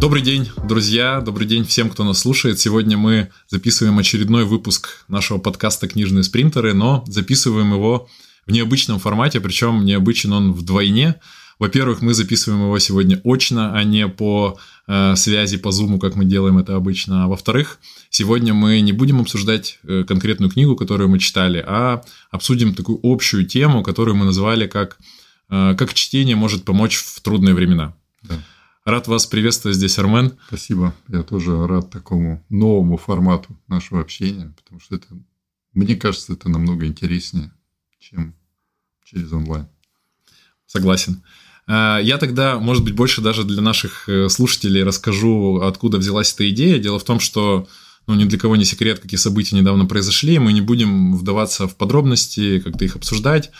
Добрый день, друзья, добрый день всем, кто нас слушает. Сегодня мы записываем очередной выпуск нашего подкаста «Книжные спринтеры», но записываем его в необычном формате, причем необычен он вдвойне. Во-первых, мы записываем его сегодня очно, а не по э, связи по зуму, как мы делаем это обычно. А во-вторых, сегодня мы не будем обсуждать э, конкретную книгу, которую мы читали, а обсудим такую общую тему, которую мы назвали как э, «Как чтение может помочь в трудные времена». Да. Рад вас приветствовать здесь, Армен. Спасибо. Я тоже рад такому новому формату нашего общения, потому что это, мне кажется, это намного интереснее, чем через онлайн. Согласен. А, я тогда, может быть, больше даже для наших э, слушателей расскажу, откуда взялась эта идея. Дело в том, что ну, ни для кого не секрет, какие события недавно произошли. Мы не будем вдаваться в подробности, как-то их обсуждать.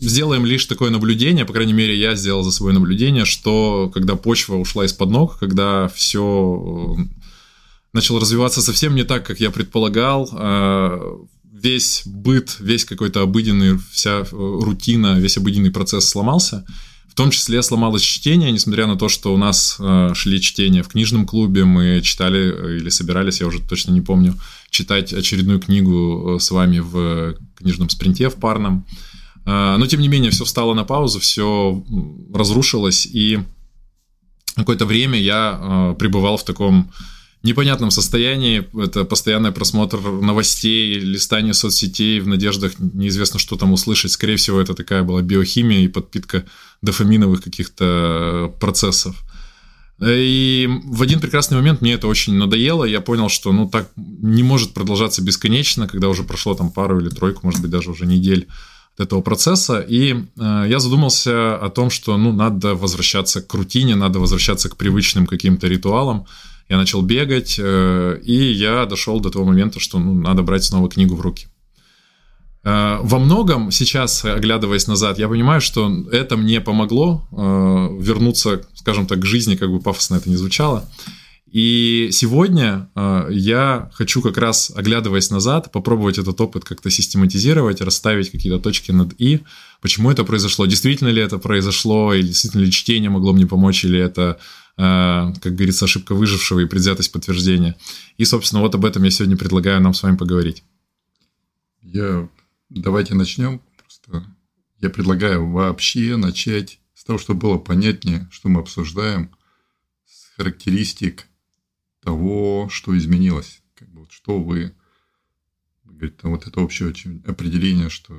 А, сделаем лишь такое наблюдение, по крайней мере, я сделал за свое наблюдение, что когда почва ушла из-под ног, когда все э, начало развиваться совсем не так, как я предполагал, э, весь быт, весь какой-то обыденный, вся э, рутина, весь обыденный процесс сломался. В том числе сломалось чтение, несмотря на то, что у нас шли чтения в книжном клубе, мы читали или собирались, я уже точно не помню, читать очередную книгу с вами в книжном спринте в парном. А, но, тем не менее, все встало на паузу, все разрушилось, и какое-то время я а, пребывал в таком непонятном состоянии. Это постоянный просмотр новостей, листание соцсетей в надеждах неизвестно, что там услышать. Скорее всего, это такая была биохимия и подпитка дофаминовых каких-то процессов. И в один прекрасный момент мне это очень надоело. Я понял, что ну так не может продолжаться бесконечно, когда уже прошло там пару или тройку, может быть, даже уже недель этого процесса. И э, я задумался о том, что ну, надо возвращаться к рутине, надо возвращаться к привычным каким-то ритуалам. Я начал бегать, э, и я дошел до того момента, что ну, надо брать снова книгу в руки. Э, во многом сейчас, оглядываясь назад, я понимаю, что это мне помогло э, вернуться, скажем так, к жизни, как бы пафосно это не звучало. И сегодня э, я хочу как раз, оглядываясь назад, попробовать этот опыт как-то систематизировать, расставить какие-то точки над «и», почему это произошло, действительно ли это произошло, или действительно ли чтение могло мне помочь, или это, э, как говорится, ошибка выжившего и предвзятость подтверждения. И, собственно, вот об этом я сегодня предлагаю нам с вами поговорить. Я... Давайте начнем. Просто я предлагаю вообще начать с того, чтобы было понятнее, что мы обсуждаем, с характеристик того, что изменилось. Как бы, вот, что вы, говорит, вот это общее определение, что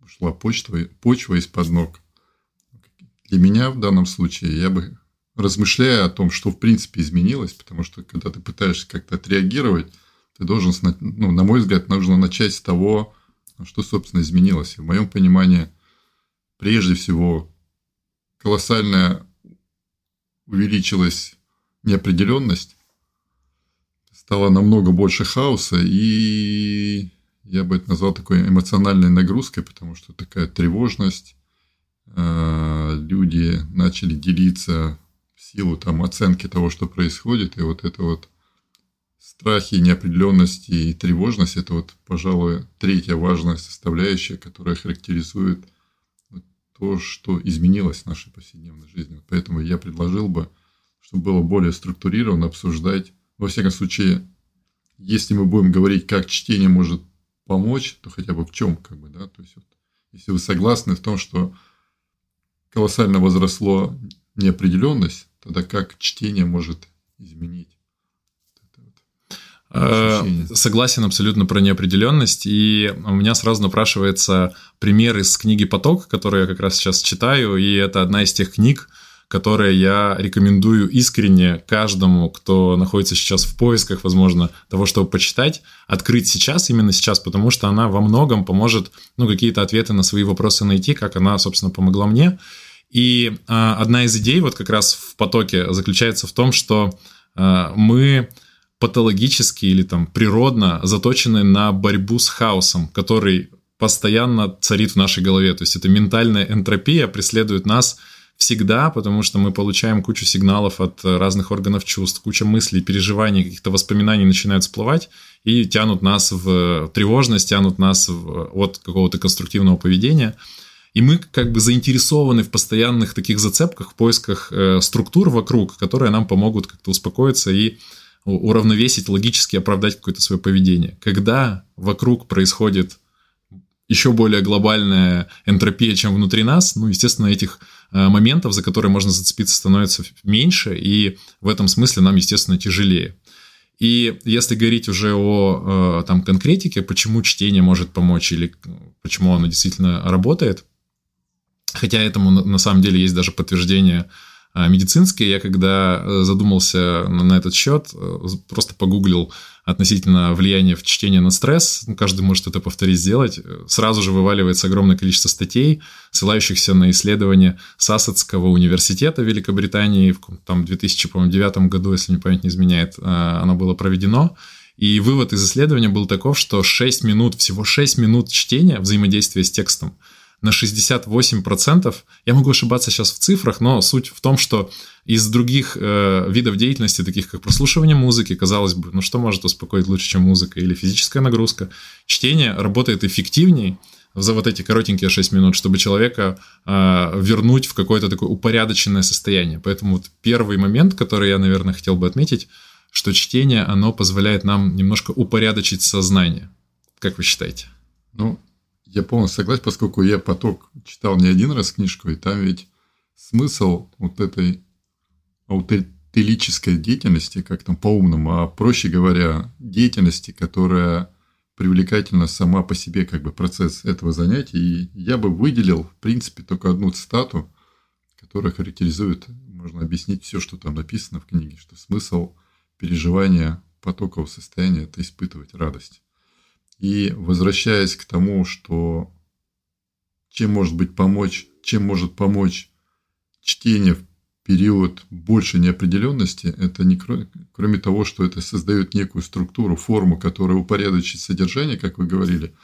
ушла почва, почва из-под ног. Для меня в данном случае я бы, размышляя о том, что в принципе изменилось, потому что когда ты пытаешься как-то отреагировать, ты должен, ну, на мой взгляд, нужно начать с того, что, собственно, изменилось. И в моем понимании, прежде всего, колоссальная увеличилась неопределенность, стало намного больше хаоса, и я бы это назвал такой эмоциональной нагрузкой, потому что такая тревожность, э, люди начали делиться в силу там оценки того, что происходит, и вот это вот страхи, неопределенности и тревожность – это вот, пожалуй, третья важная составляющая, которая характеризует то, что изменилось в нашей повседневной жизни. Поэтому я предложил бы, чтобы было более структурированно обсуждать во всяком случае, если мы будем говорить, как чтение может помочь, то хотя бы в чем, как бы, да, то есть, вот, если вы согласны в том, что колоссально возросло неопределенность, тогда как чтение может изменить? А, согласен абсолютно про неопределенность. И у меня сразу напрашивается пример из книги «Поток», которую я как раз сейчас читаю. И это одна из тех книг, которое я рекомендую искренне каждому, кто находится сейчас в поисках, возможно, того, чтобы почитать, открыть сейчас, именно сейчас, потому что она во многом поможет, ну, какие-то ответы на свои вопросы найти, как она, собственно, помогла мне. И а, одна из идей вот как раз в потоке заключается в том, что а, мы патологически или там природно заточены на борьбу с хаосом, который постоянно царит в нашей голове. То есть это ментальная энтропия преследует нас всегда, потому что мы получаем кучу сигналов от разных органов чувств, куча мыслей, переживаний, каких-то воспоминаний начинают всплывать и тянут нас в тревожность, тянут нас в, от какого-то конструктивного поведения. И мы как бы заинтересованы в постоянных таких зацепках, в поисках э, структур вокруг, которые нам помогут как-то успокоиться и уравновесить, логически оправдать какое-то свое поведение. Когда вокруг происходит еще более глобальная энтропия, чем внутри нас, ну, естественно, этих э, моментов, за которые можно зацепиться, становится меньше, и в этом смысле нам, естественно, тяжелее. И если говорить уже о э, там, конкретике, почему чтение может помочь или почему оно действительно работает, хотя этому на самом деле есть даже подтверждение а, медицинские. Я когда э, задумался на этот счет, э, просто погуглил относительно влияния в чтения на стресс, ну, каждый может это повторить, сделать, э, сразу же вываливается огромное количество статей, ссылающихся на исследования Сассетского университета Великобритании, в там, 2009 году, если не память не изменяет, оно было проведено. И вывод из исследования был таков, что 6 минут, всего 6 минут чтения взаимодействия с текстом – на 68%. Я могу ошибаться сейчас в цифрах, но суть в том, что из других э, видов деятельности, таких как прослушивание музыки, казалось бы, ну что может успокоить лучше, чем музыка или физическая нагрузка, чтение работает эффективнее за вот эти коротенькие 6 минут, чтобы человека э, вернуть в какое-то такое упорядоченное состояние. Поэтому вот первый момент, который я, наверное, хотел бы отметить, что чтение, оно позволяет нам немножко упорядочить сознание. Как вы считаете? Ну, я полностью согласен, поскольку я поток читал не один раз книжку, и там ведь смысл вот этой аутелической деятельности, как там по-умному, а проще говоря, деятельности, которая привлекательна сама по себе, как бы процесс этого занятия. И я бы выделил, в принципе, только одну цитату, которая характеризует, можно объяснить все, что там написано в книге, что смысл переживания потокового состояния – это испытывать радость. И возвращаясь к тому, что чем может быть помочь, чем может помочь чтение в период большей неопределенности, это не кроме, кроме того, что это создает некую структуру, форму, которая упорядочит содержание, как вы говорили.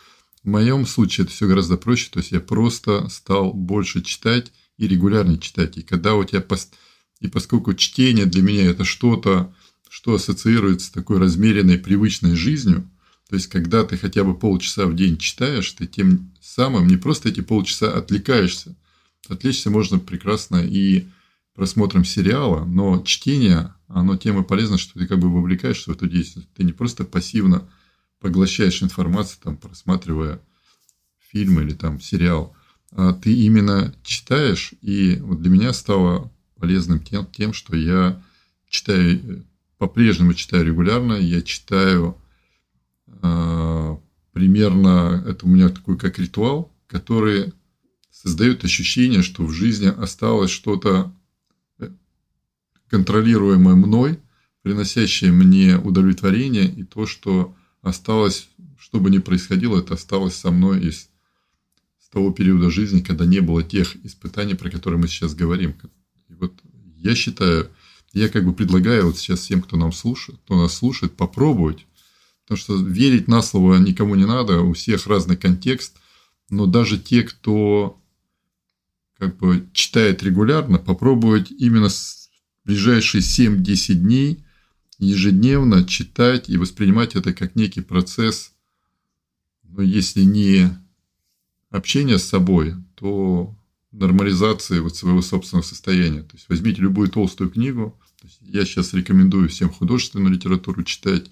В моем случае это все гораздо проще, то есть я просто стал больше читать и регулярно читать. И когда у тебя пост... и поскольку чтение для меня это что-то, что ассоциируется с такой размеренной привычной жизнью, то есть, когда ты хотя бы полчаса в день читаешь, ты тем самым не просто эти полчаса отвлекаешься. Отвлечься можно прекрасно и просмотром сериала, но чтение, оно тем и полезно, что ты как бы вовлекаешься в эту деятельность. Ты не просто пассивно поглощаешь информацию, там, просматривая фильм или там сериал, а ты именно читаешь, и вот для меня стало полезным тем, тем что я читаю, по-прежнему читаю регулярно, я читаю примерно, это у меня такой как ритуал, который создает ощущение, что в жизни осталось что-то э, контролируемое мной, приносящее мне удовлетворение, и то, что осталось, что бы ни происходило, это осталось со мной из того периода жизни, когда не было тех испытаний, про которые мы сейчас говорим. И вот я считаю, я как бы предлагаю вот сейчас всем, кто нам слушает, кто нас слушает, попробовать Потому что верить на слово никому не надо, у всех разный контекст. Но даже те, кто как бы читает регулярно, попробовать именно с ближайшие 7-10 дней ежедневно читать и воспринимать это как некий процесс, но если не общение с собой, то нормализации вот своего собственного состояния. То есть возьмите любую толстую книгу. я сейчас рекомендую всем художественную литературу читать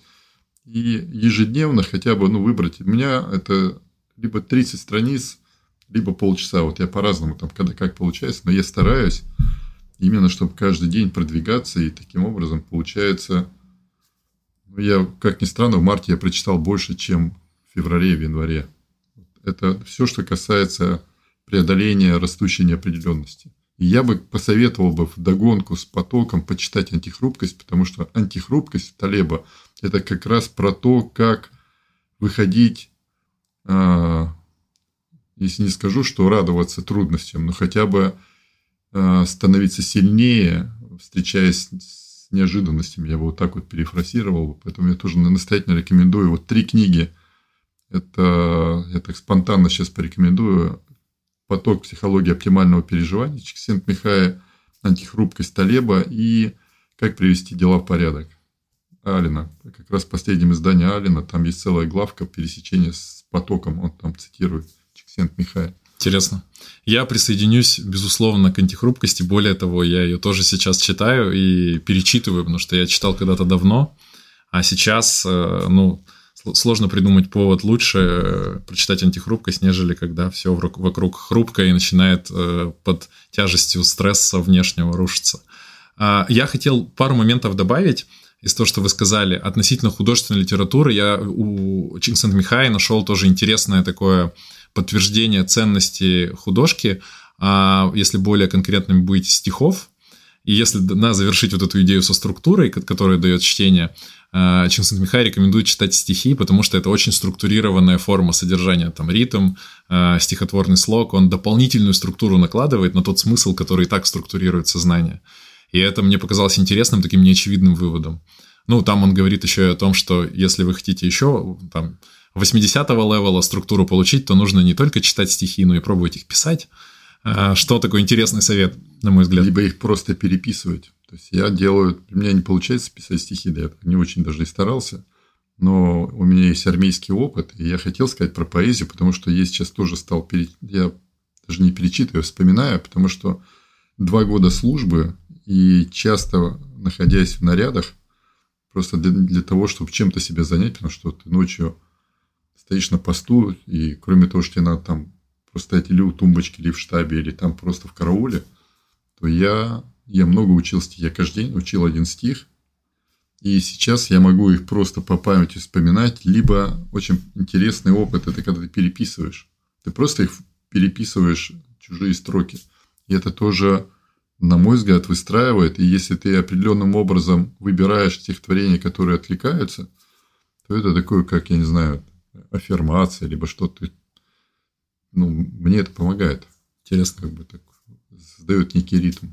и ежедневно хотя бы ну, выбрать. У меня это либо 30 страниц, либо полчаса. Вот я по-разному там, когда как получается, но я стараюсь именно, чтобы каждый день продвигаться, и таким образом получается... Ну, я, как ни странно, в марте я прочитал больше, чем в феврале и в январе. Это все, что касается преодоления растущей неопределенности. И я бы посоветовал бы в догонку с потоком почитать антихрупкость, потому что антихрупкость Талеба – это как раз про то, как выходить, а, если не скажу, что радоваться трудностям, но хотя бы а, становиться сильнее, встречаясь с неожиданностями. Я бы вот так вот перефразировал. Поэтому я тоже настоятельно рекомендую. Вот три книги. Это я так спонтанно сейчас порекомендую поток психологии оптимального переживания, Чиксент-Михая, антихрупкость Талеба и как привести дела в порядок. Алина. Как раз в последнем издании Алина, там есть целая главка пересечения с потоком, он там цитирует Чиксент Михая. Интересно. Я присоединюсь, безусловно, к антихрупкости. Более того, я ее тоже сейчас читаю и перечитываю, потому что я читал когда-то давно, а сейчас, э, ну, сложно придумать повод лучше э, прочитать антихрупкость, нежели когда все вокруг хрупко и начинает э, под тяжестью стресса внешнего рушиться. А, я хотел пару моментов добавить из того, что вы сказали относительно художественной литературы. Я у Чингсент Михай нашел тоже интересное такое подтверждение ценности художки, а если более конкретными быть стихов, и если на завершить вот эту идею со структурой, которая дает чтение, а, Чингсент Михай рекомендует читать стихи, потому что это очень структурированная форма содержания, там ритм, а, стихотворный слог, он дополнительную структуру накладывает на тот смысл, который и так структурирует сознание. И это мне показалось интересным, таким неочевидным выводом. Ну, там он говорит еще и о том, что если вы хотите еще там 80-го левела структуру получить, то нужно не только читать стихи, но и пробовать их писать. А, что такой интересный совет, на мой взгляд? Либо их просто переписывать. То есть я делаю, у меня не получается писать стихи, да, я не очень даже и старался, но у меня есть армейский опыт, и я хотел сказать про поэзию, потому что я сейчас тоже стал, пере... я даже не перечитываю, вспоминаю, потому что два года службы и часто находясь в нарядах, просто для, для того, чтобы чем-то себя занять, потому что ты ночью стоишь на посту, и кроме того, что тебе надо там просто стоять или у тумбочки, или в штабе, или там просто в карауле, то я, я много учил стихи. Я каждый день учил один стих, и сейчас я могу их просто по памяти вспоминать, либо очень интересный опыт – это когда ты переписываешь. Ты просто их переписываешь, чужие строки. И это тоже, на мой взгляд, выстраивает. И если ты определенным образом выбираешь стихотворения, которые откликаются, то это такое, как, я не знаю, аффирмация, либо что-то. Ну, мне это помогает. Интересно, как бы так создает некий ритм.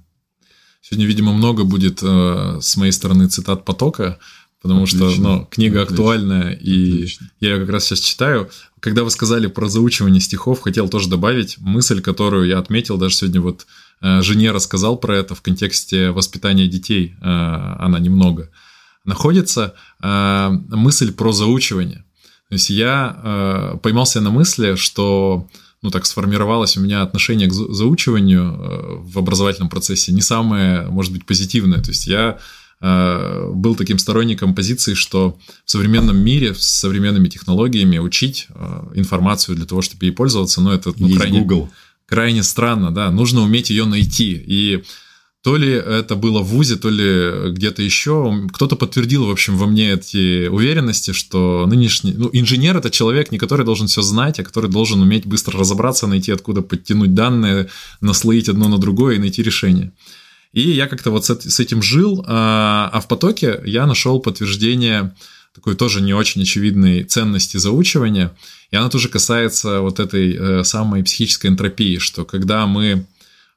Сегодня, видимо, много будет э, с моей стороны цитат потока, потому Отлично. что ну, книга Отлично. актуальная, и Отлично. я ее как раз сейчас читаю. Когда вы сказали про заучивание стихов, хотел тоже добавить мысль, которую я отметил, даже сегодня вот жене рассказал про это в контексте воспитания детей, э, она немного находится, э, мысль про заучивание. То есть я э, поймался на мысли, что ну, так сформировалось у меня отношение к заучиванию э, в образовательном процессе не самое, может быть, позитивное. То есть я э, был таким сторонником позиции, что в современном мире с современными технологиями учить э, информацию для того, чтобы ей пользоваться, ну, это ну, крайне, Google. Крайне странно, да, нужно уметь ее найти. И то ли это было в ВУЗе, то ли где-то еще. Кто-то подтвердил, в общем, во мне эти уверенности, что нынешний... Ну, инженер — это человек, не который должен все знать, а который должен уметь быстро разобраться, найти, откуда подтянуть данные, наслоить одно на другое и найти решение. И я как-то вот с этим жил, а, а в потоке я нашел подтверждение такой тоже не очень очевидной ценности заучивания, и она тоже касается вот этой э, самой психической энтропии, что когда мы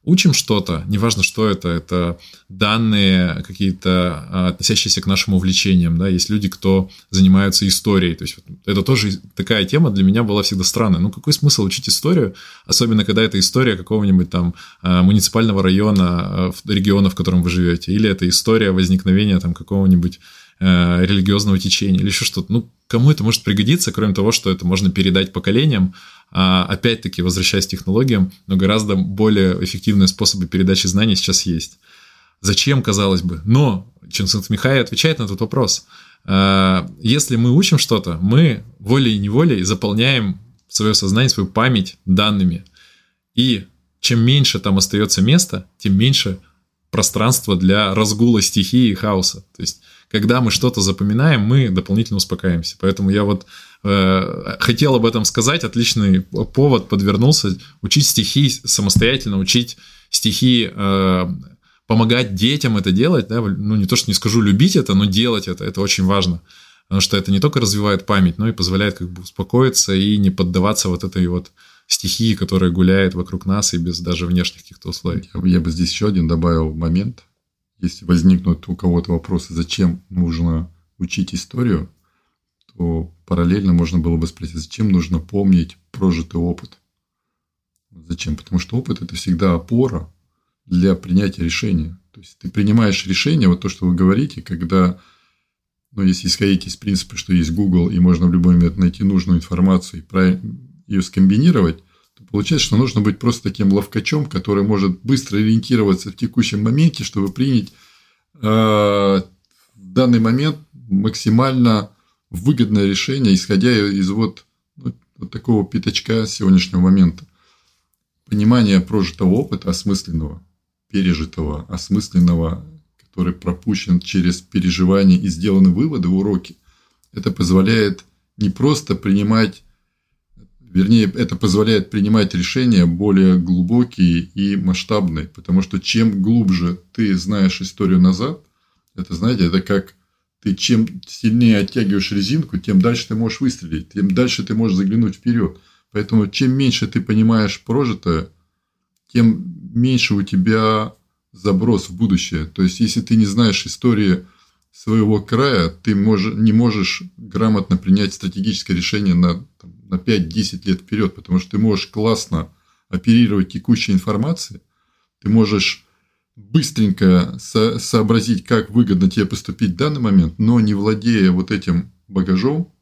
учим что-то, неважно, что это, это данные какие-то, а, относящиеся к нашим увлечениям, да, есть люди, кто занимаются историей, то есть это тоже такая тема для меня была всегда странная. Ну, какой смысл учить историю, особенно когда это история какого-нибудь там а, муниципального района, а, региона, в котором вы живете, или это история возникновения там какого-нибудь Э, религиозного течения или еще что-то. Ну, кому это может пригодиться, кроме того, что это можно передать поколениям, а опять-таки, возвращаясь к технологиям, но гораздо более эффективные способы передачи знаний сейчас есть. Зачем, казалось бы? Но Ченсент Михай отвечает на этот вопрос. Э, если мы учим что-то, мы волей-неволей заполняем свое сознание, свою память данными. И чем меньше там остается места, тем меньше пространства для разгула стихии и хаоса. То есть когда мы что-то запоминаем, мы дополнительно успокаиваемся. Поэтому я вот э, хотел об этом сказать, отличный повод подвернулся. Учить стихи самостоятельно, учить стихи, э, помогать детям это делать, да, ну не то, что не скажу любить это, но делать это, это очень важно. Потому что это не только развивает память, но и позволяет как бы успокоиться и не поддаваться вот этой вот стихии, которая гуляет вокруг нас и без даже внешних каких-то условий. Я, я бы здесь еще один добавил момент если возникнут у кого-то вопросы, зачем нужно учить историю, то параллельно можно было бы спросить, зачем нужно помнить прожитый опыт. Зачем? Потому что опыт – это всегда опора для принятия решения. То есть ты принимаешь решение, вот то, что вы говорите, когда, ну, если исходить из принципа, что есть Google, и можно в любой момент найти нужную информацию и ее скомбинировать, Получается, что нужно быть просто таким ловкачом, который может быстро ориентироваться в текущем моменте, чтобы принять э, в данный момент максимально выгодное решение, исходя из вот, ну, вот такого пятачка сегодняшнего момента. Понимание прожитого опыта, осмысленного, пережитого, осмысленного, который пропущен через переживания и сделаны выводы, уроки, это позволяет не просто принимать Вернее, это позволяет принимать решения более глубокие и масштабные, потому что чем глубже ты знаешь историю назад, это, знаете, это как ты чем сильнее оттягиваешь резинку, тем дальше ты можешь выстрелить, тем дальше ты можешь заглянуть вперед. Поэтому чем меньше ты понимаешь прожитое, тем меньше у тебя заброс в будущее. То есть, если ты не знаешь истории своего края, ты мож, не можешь грамотно принять стратегическое решение на, там, на 5-10 лет вперед, потому что ты можешь классно оперировать текущей информацией, ты можешь быстренько со- сообразить, как выгодно тебе поступить в данный момент, но не владея вот этим багажом,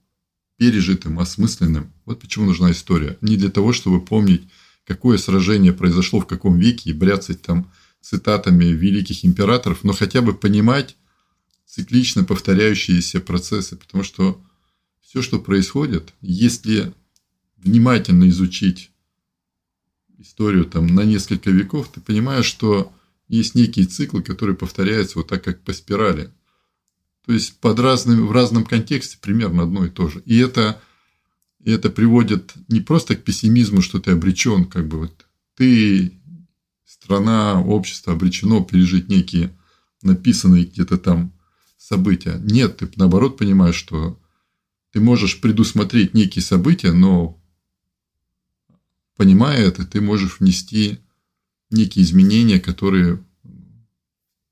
пережитым, осмысленным. Вот почему нужна история. Не для того, чтобы помнить, какое сражение произошло в каком веке и бряцать там цитатами великих императоров, но хотя бы понимать циклично повторяющиеся процессы, потому что все, что происходит, если внимательно изучить историю там на несколько веков, ты понимаешь, что есть некие циклы, которые повторяются вот так, как по спирали. То есть под разным, в разном контексте примерно одно и то же. И это, и это приводит не просто к пессимизму, что ты обречен, как бы вот ты, страна, общество обречено пережить некие написанные где-то там события. Нет, ты наоборот понимаешь, что ты можешь предусмотреть некие события, но понимая это, ты можешь внести некие изменения, которые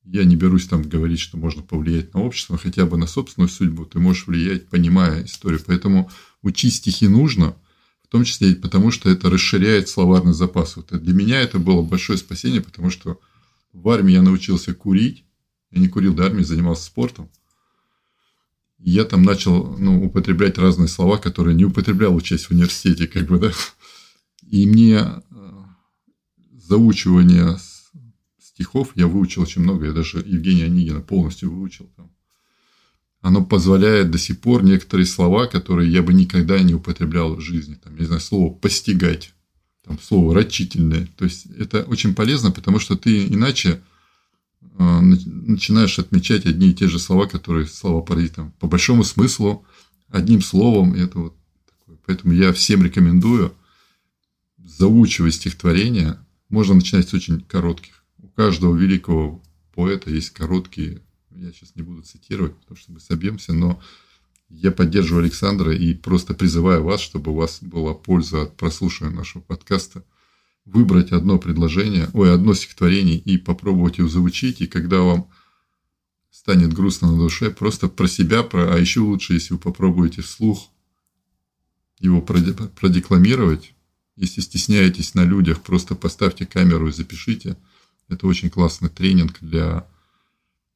я не берусь там говорить, что можно повлиять на общество, хотя бы на собственную судьбу ты можешь влиять, понимая историю. Поэтому учить стихи нужно, в том числе и потому, что это расширяет словарный запас. Вот для меня это было большое спасение, потому что в армии я научился курить. Я не курил до армии, занимался спортом. я там начал ну, употреблять разные слова, которые не употреблял, учась в университете, как бы, да. И мне э, заучивание стихов я выучил очень много. Я даже Евгения Онегина полностью выучил. Там. Оно позволяет до сих пор некоторые слова, которые я бы никогда не употреблял в жизни. Там, я не знаю, слово «постигать», там, слово «рачительное». То есть, это очень полезно, потому что ты иначе э, начинаешь отмечать одни и те же слова, которые слова там, по большому смыслу, одним словом. Это вот такое. Поэтому я всем рекомендую – заучивать стихотворения, можно начинать с очень коротких. У каждого великого поэта есть короткие, я сейчас не буду цитировать, потому что мы собьемся, но я поддерживаю Александра и просто призываю вас, чтобы у вас была польза от прослушивания нашего подкаста, выбрать одно предложение, ой, одно стихотворение и попробовать его заучить, и когда вам станет грустно на душе, просто про себя, про, а еще лучше, если вы попробуете вслух его продекламировать, если стесняетесь на людях, просто поставьте камеру и запишите. Это очень классный тренинг для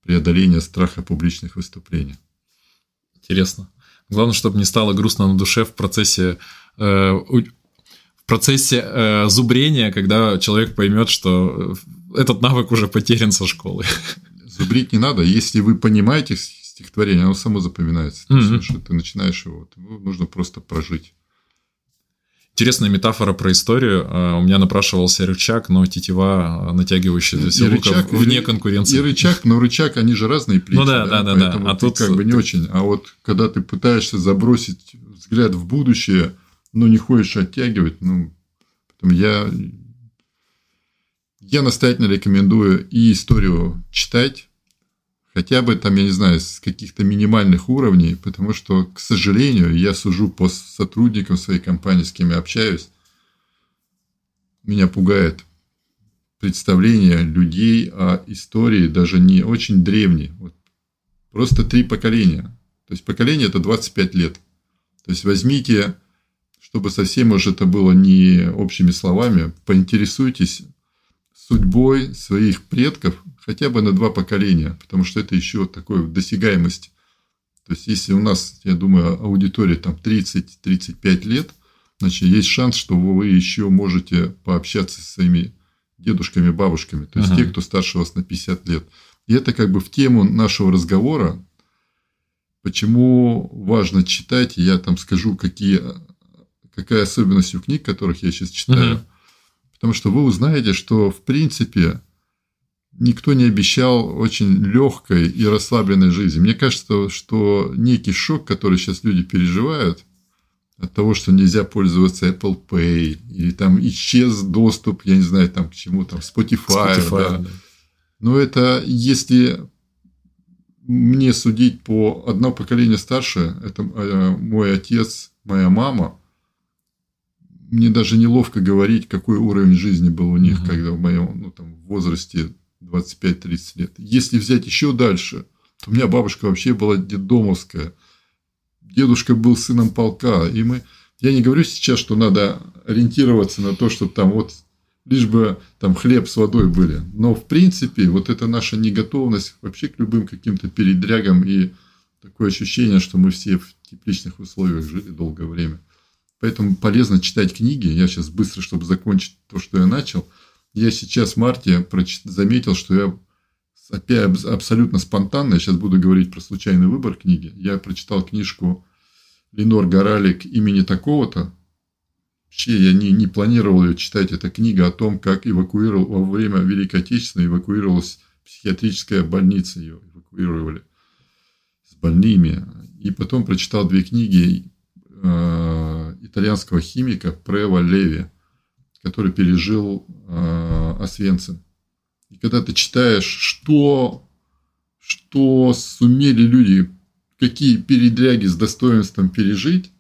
преодоления страха публичных выступлений. Интересно. Главное, чтобы не стало грустно на душе в процессе э, в процессе э, зубрения, когда человек поймет, что этот навык уже потерян со школы. Зубрить не надо. Если вы понимаете стихотворение, оно само запоминается. Mm-hmm. Ты начинаешь его, нужно просто прожить. Интересная метафора про историю. А, у меня напрашивался рычаг, но тетива, а, натягивающаяся и рычаг, вне конкуренции. И рычаг, но рычаг, они же разные плечи. Ну да, да, да. да, да. А тут как бы не очень. А вот когда ты пытаешься забросить взгляд в будущее, но не хочешь оттягивать, ну, поэтому я, я настоятельно рекомендую и историю читать, хотя бы там, я не знаю, с каких-то минимальных уровней, потому что, к сожалению, я сужу по сотрудникам своей компании, с кем я общаюсь, меня пугает представление людей о истории даже не очень древней. Вот просто три поколения. То есть поколение это 25 лет. То есть возьмите, чтобы совсем уже это было не общими словами, поинтересуйтесь судьбой своих предков хотя бы на два поколения, потому что это еще такое досягаемость. То есть, если у нас, я думаю, аудитория там 30-35 лет, значит, есть шанс, что вы еще можете пообщаться со своими дедушками, бабушками, то есть uh-huh. те, кто старше вас на 50 лет. И это как бы в тему нашего разговора, почему важно читать, я там скажу, какие, какая особенность у книг, которых я сейчас читаю. Uh-huh. Потому что вы узнаете, что в принципе никто не обещал очень легкой и расслабленной жизни. Мне кажется, что некий шок, который сейчас люди переживают от того, что нельзя пользоваться Apple Pay, или там исчез доступ, я не знаю, там к чему, там Spotify, Spotify да. да. Но это если мне судить по одно поколение старше, это э, мой отец, моя мама, мне даже неловко говорить, какой уровень жизни был у них, угу. когда в моем ну, там, возрасте 25-30 лет. Если взять еще дальше, то у меня бабушка вообще была детдомовская. Дедушка был сыном полка. И мы... Я не говорю сейчас, что надо ориентироваться на то, что там вот лишь бы там хлеб с водой были. Но, в принципе, вот это наша неготовность вообще к любым каким-то передрягам и такое ощущение, что мы все в тепличных условиях жили долгое время. Поэтому полезно читать книги. Я сейчас быстро, чтобы закончить то, что я начал – я сейчас в марте заметил, что я опять абсолютно спонтанно, я сейчас буду говорить про случайный выбор книги, я прочитал книжку Ленор Горалик имени такого-то. Вообще я не, не планировал ее читать. Это книга о том, как эвакуировал во время Великой Отечественной эвакуировалась психиатрическая больница. Ее эвакуировали с больными. И потом прочитал две книги э, итальянского химика Прева Леви который пережил э, Освенцим. И когда ты читаешь, что, что сумели люди, какие передряги с достоинством пережить,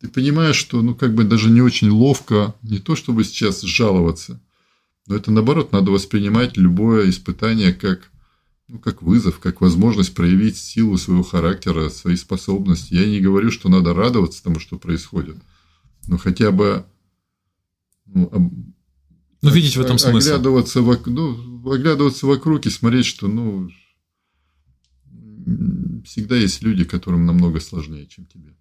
ты понимаешь, что ну как бы даже не очень ловко, не то чтобы сейчас жаловаться, но это наоборот надо воспринимать любое испытание как, ну, как вызов, как возможность проявить силу своего характера, свои способности. Я не говорю, что надо радоваться тому, что происходит, но хотя бы ну, ну видеть в этом смысл. Оглядываться, в, ну, оглядываться вокруг и смотреть, что ну, всегда есть люди, которым намного сложнее, чем тебе.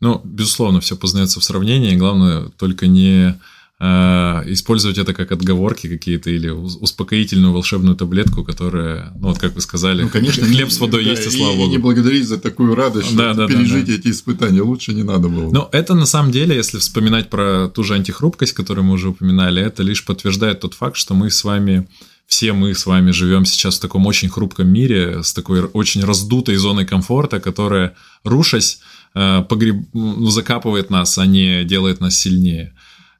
Ну, безусловно, все познается в сравнении. Главное только не использовать это как отговорки какие-то или успокоительную волшебную таблетку, которая, ну вот как вы сказали, ну, конечно, хлеб с водой да, есть, и, слава богу. И не благодарить за такую радость, да, да, пережить да, да. эти испытания лучше не надо было. Но это на самом деле, если вспоминать про ту же антихрупкость, которую мы уже упоминали, это лишь подтверждает тот факт, что мы с вами все мы с вами живем сейчас в таком очень хрупком мире, с такой очень раздутой зоной комфорта, которая, рушась, э, погреб... ну, закапывает нас, а не делает нас сильнее.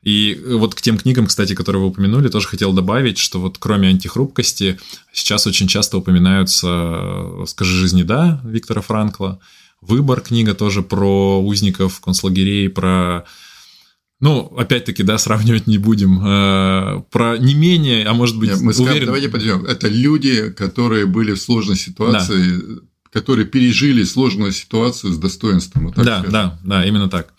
И вот к тем книгам, кстати, которые вы упомянули, тоже хотел добавить, что вот кроме антихрупкости сейчас очень часто упоминаются «Скажи жизни да» Виктора Франкла, «Выбор» книга тоже про узников концлагерей, про ну, опять-таки, да, сравнивать не будем. Э, про не менее, а может быть, Нет, мы скажем, уверен... давайте подойдем. Это люди, которые были в сложной ситуации, да. которые пережили сложную ситуацию с достоинством. Вот да, скажем. да, да, именно так.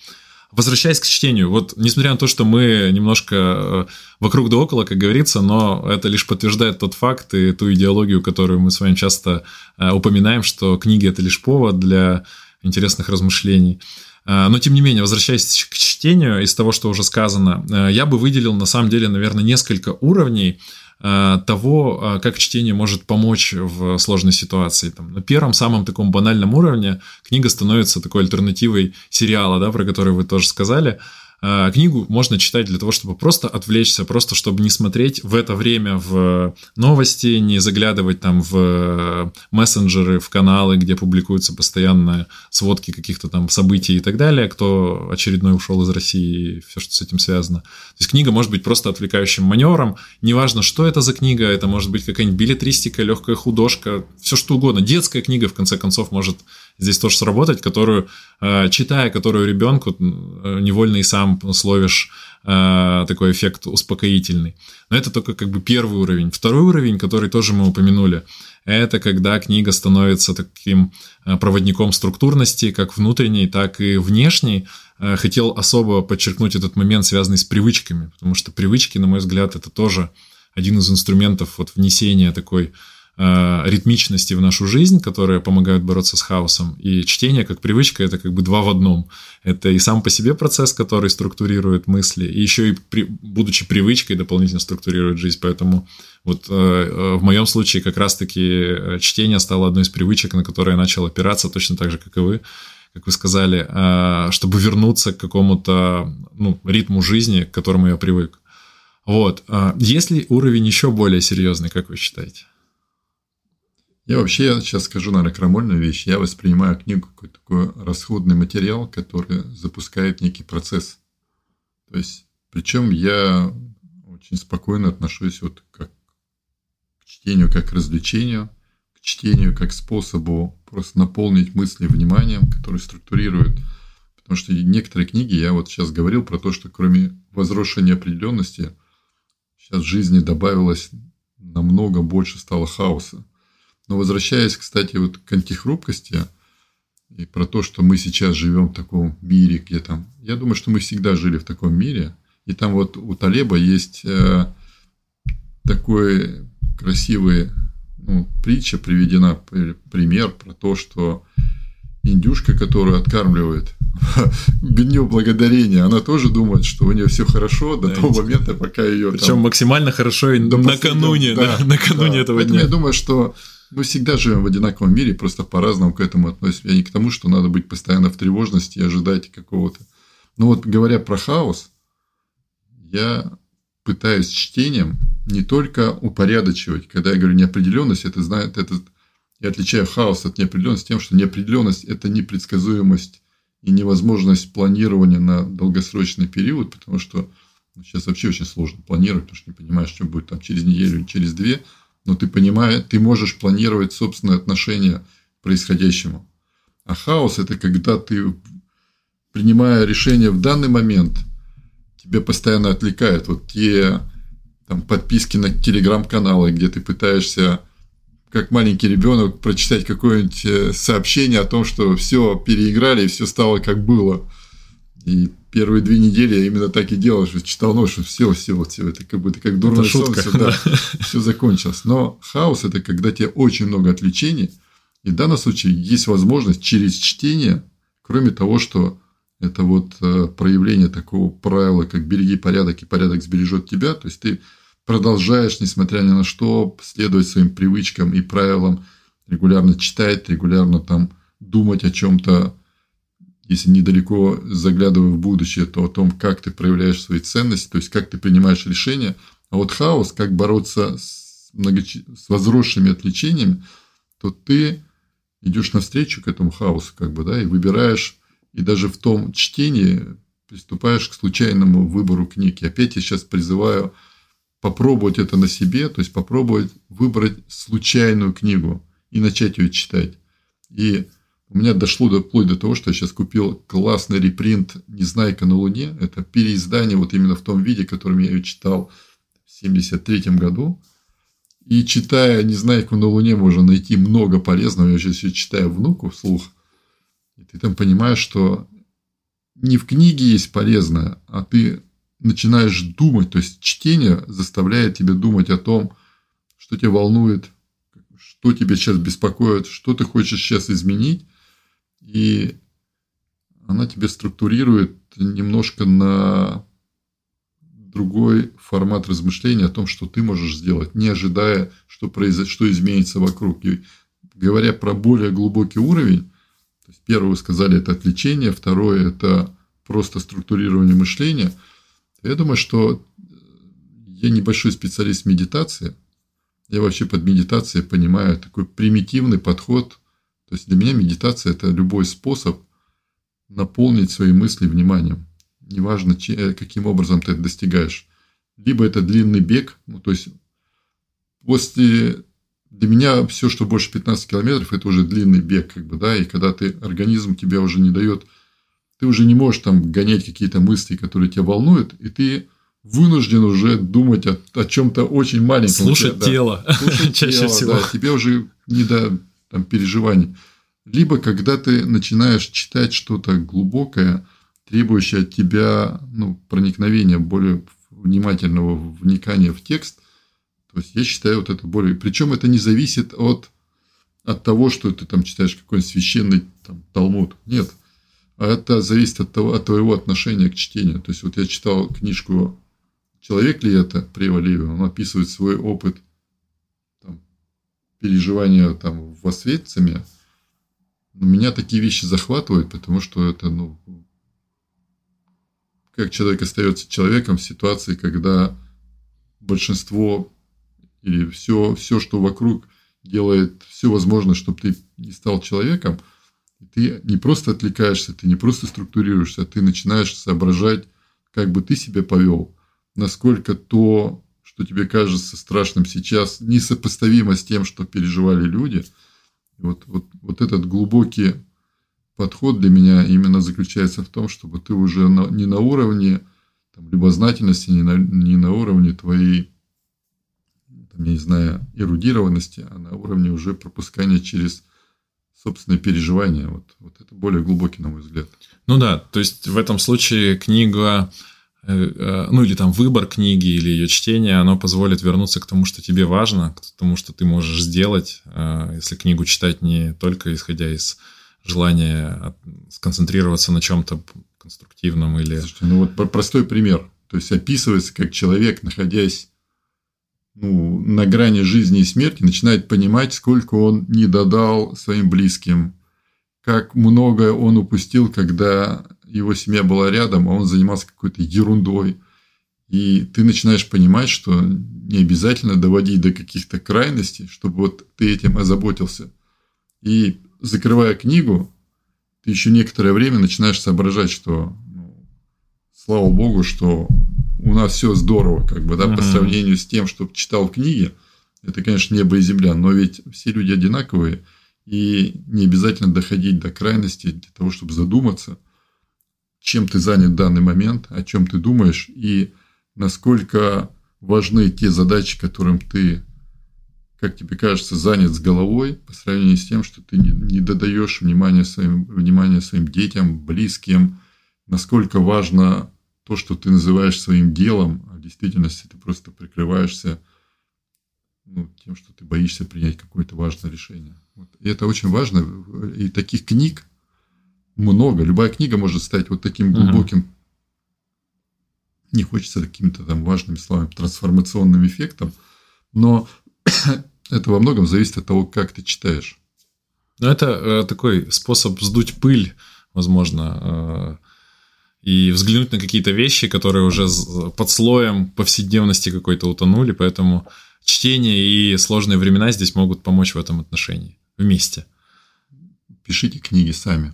Возвращаясь к чтению, вот несмотря на то, что мы немножко э, вокруг да около, как говорится, но это лишь подтверждает тот факт и ту идеологию, которую мы с вами часто э, упоминаем, что книги это лишь повод для интересных размышлений. Э, но, тем не менее, возвращаясь к чтению, из того, что уже сказано, я бы выделил, на самом деле, наверное, несколько уровней того, э, как чтение может помочь в сложной ситуации. Там, на первом, самом таком банальном уровне книга становится такой альтернативой сериала, да, про который вы тоже сказали. А, книгу можно читать для того, чтобы просто отвлечься, просто чтобы не смотреть в это время в новости, не заглядывать там в мессенджеры, в каналы, где публикуются постоянно сводки каких-то там событий и так далее, кто очередной ушел из России и все, что с этим связано. То есть книга может быть просто отвлекающим маневром, неважно, что это за книга, это может быть какая-нибудь билетристика, легкая художка, все что угодно. Детская книга, в конце концов, может здесь тоже сработать, которую, э, читая которую ребенку, э, невольно и сам словишь э, такой эффект успокоительный. Но это только как бы первый уровень. Второй уровень, который тоже мы упомянули, это когда книга становится таким проводником структурности, как внутренней, так и внешней. Хотел особо подчеркнуть этот момент, связанный с привычками, потому что привычки, на мой взгляд, это тоже один из инструментов вот внесения такой э, ритмичности в нашу жизнь, которые помогают бороться с хаосом. И чтение как привычка это как бы два в одном. Это и сам по себе процесс, который структурирует мысли, и еще и при, будучи привычкой дополнительно структурирует жизнь. Поэтому вот э, э в моем случае как раз-таки э, чтение стало одной из привычек, на которые я начал опираться, точно так же, как и вы как вы сказали, э, чтобы вернуться к какому-то ну, ритму жизни, к которому я привык. Вот. Есть ли уровень еще более серьезный, как вы считаете? Я вообще сейчас скажу, наверное, крамольную вещь. Я воспринимаю книгу как такой расходный материал, который запускает некий процесс. То есть, причем я очень спокойно отношусь вот как к чтению как к развлечению, чтению как способу просто наполнить мысли вниманием, который структурирует. Потому что некоторые книги, я вот сейчас говорил про то, что кроме возросшей неопределенности, сейчас в жизни добавилось намного больше стало хаоса. Но возвращаясь, кстати, вот к антихрупкости и про то, что мы сейчас живем в таком мире, где там... Я думаю, что мы всегда жили в таком мире. И там вот у Талеба есть э, такой красивый притча приведена, пример про то, что индюшка, которую откармливает дню благодарения, она тоже думает, что у нее все хорошо до да, того момента, пока ее. Причем там... максимально хорошо и накануне, да, да, накануне да. этого Поэтому дня. я думаю, что мы всегда живем в одинаковом мире, просто по-разному к этому относимся. Я не к тому, что надо быть постоянно в тревожности и ожидать какого-то. Но вот говоря про хаос, я пытаюсь чтением не только упорядочивать. Когда я говорю неопределенность, это знает этот я отличаю хаос от неопределенности тем, что неопределенность – это непредсказуемость и невозможность планирования на долгосрочный период, потому что сейчас вообще очень сложно планировать, потому что не понимаешь, что будет там через неделю через две – но ты понимаешь, ты можешь планировать собственное отношение к происходящему. А хаос – это когда ты, принимая решение в данный момент, тебе постоянно отвлекают. Вот те там, подписки на телеграм-каналы, где ты пытаешься как маленький ребенок прочитать какое-нибудь э, сообщение о том, что все переиграли и все стало как было. И первые две недели я именно так и делал, что читал ночь, что все, все, вот все, это как будто как дурное солнце, шутка, да, все закончилось. Но хаос – это когда тебе очень много отвлечений, и в данном случае есть возможность через чтение, кроме того, что это вот э, проявление такого правила, как береги порядок, и порядок сбережет тебя, то есть ты продолжаешь, несмотря ни на что, следовать своим привычкам и правилам, регулярно читать, регулярно там думать о чем-то если недалеко заглядывая в будущее, то о том, как ты проявляешь свои ценности, то есть как ты принимаешь решения. А вот хаос, как бороться с, многоч... с возросшими отвлечениями, то ты идешь навстречу к этому хаосу, как бы, да, и выбираешь, и даже в том чтении приступаешь к случайному выбору книги. Опять я сейчас призываю попробовать это на себе, то есть попробовать выбрать случайную книгу и начать ее читать. И у меня дошло до, вплоть до того, что я сейчас купил классный репринт «Незнайка на Луне». Это переиздание вот именно в том виде, которым я ее читал в 1973 году. И читая «Незнайку на Луне» можно найти много полезного. Я сейчас ее читаю внуку вслух. И ты там понимаешь, что не в книге есть полезное, а ты начинаешь думать. То есть чтение заставляет тебя думать о том, что тебя волнует, что тебя сейчас беспокоит, что ты хочешь сейчас изменить и она тебе структурирует немножко на другой формат размышления о том, что ты можешь сделать, не ожидая, что, произойдет, что изменится вокруг. И говоря про более глубокий уровень, есть первое вы сказали, это отвлечение, второе – это просто структурирование мышления. Я думаю, что я небольшой специалист медитации. Я вообще под медитацией понимаю такой примитивный подход то есть для меня медитация – это любой способ наполнить свои мысли вниманием. Неважно, э, каким образом ты это достигаешь. Либо это длинный бег, ну, то есть после для меня все, что больше 15 километров, это уже длинный бег, как бы, да, и когда ты, организм тебя уже не дает, ты уже не можешь там гонять какие-то мысли, которые тебя волнуют, и ты вынужден уже думать о, о чем-то очень маленьком. Слушать тело. Слушать Чаще тело, всего. Да, тебе уже не до там, переживаний. Либо когда ты начинаешь читать что-то глубокое, требующее от тебя ну, проникновения, более внимательного вникания в текст, То есть я считаю вот это более... Причем это не зависит от, от того, что ты там читаешь какой-нибудь священный там, Талмуд. Нет. А это зависит от, того, от твоего отношения к чтению. То есть вот я читал книжку «Человек ли это?» при Леви. Он описывает свой опыт там, переживания там, в Освенциме. Меня такие вещи захватывают, потому что это, ну, как человек остается человеком в ситуации, когда большинство или все, все, что вокруг делает все возможное, чтобы ты не стал человеком, ты не просто отвлекаешься, ты не просто структурируешься, а ты начинаешь соображать, как бы ты себя повел, насколько то, что тебе кажется страшным сейчас, несопоставимо с тем, что переживали люди. вот, вот, вот этот глубокий подход для меня именно заключается в том, чтобы ты уже на, не на уровне там, любознательности, не на, не на уровне твоей не знаю, эрудированности, а на уровне уже пропускания через собственное переживание. Вот, вот это более глубокий, на мой взгляд. Ну да, то есть в этом случае книга, э, э, ну или там выбор книги или ее чтение, оно позволит вернуться к тому, что тебе важно, к тому, что ты можешь сделать, э, если книгу читать не только исходя из желания сконцентрироваться на чем-то конструктивном или... Слушайте, ну вот простой пример. То есть описывается, как человек, находясь ну, на грани жизни и смерти, начинает понимать, сколько он не додал своим близким, как много он упустил, когда его семья была рядом, а он занимался какой-то ерундой. И ты начинаешь понимать, что не обязательно доводить до каких-то крайностей, чтобы вот ты этим озаботился. И закрывая книгу, ты еще некоторое время начинаешь соображать, что ну, слава богу, что у нас все здорово, как бы, да, uh-huh. по сравнению с тем, что читал в книге, это, конечно, небо и земля, но ведь все люди одинаковые, и не обязательно доходить до крайности для того, чтобы задуматься, чем ты занят в данный момент, о чем ты думаешь, и насколько важны те задачи, которым ты, как тебе кажется, занят с головой, по сравнению с тем, что ты не, не додаешь внимания своим, внимания своим детям, близким, насколько важно то, что ты называешь своим делом, а в действительности ты просто прикрываешься ну, тем, что ты боишься принять какое-то важное решение. Вот. И это очень важно. И таких книг много. Любая книга может стать вот таким глубоким, uh-huh. не хочется какими-то там важными словами, трансформационным эффектом, но это во многом зависит от того, как ты читаешь. Ну, это э, такой способ сдуть пыль, возможно, э, и взглянуть на какие-то вещи, которые уже под слоем повседневности какой-то утонули, поэтому чтение и сложные времена здесь могут помочь в этом отношении вместе. Пишите книги сами.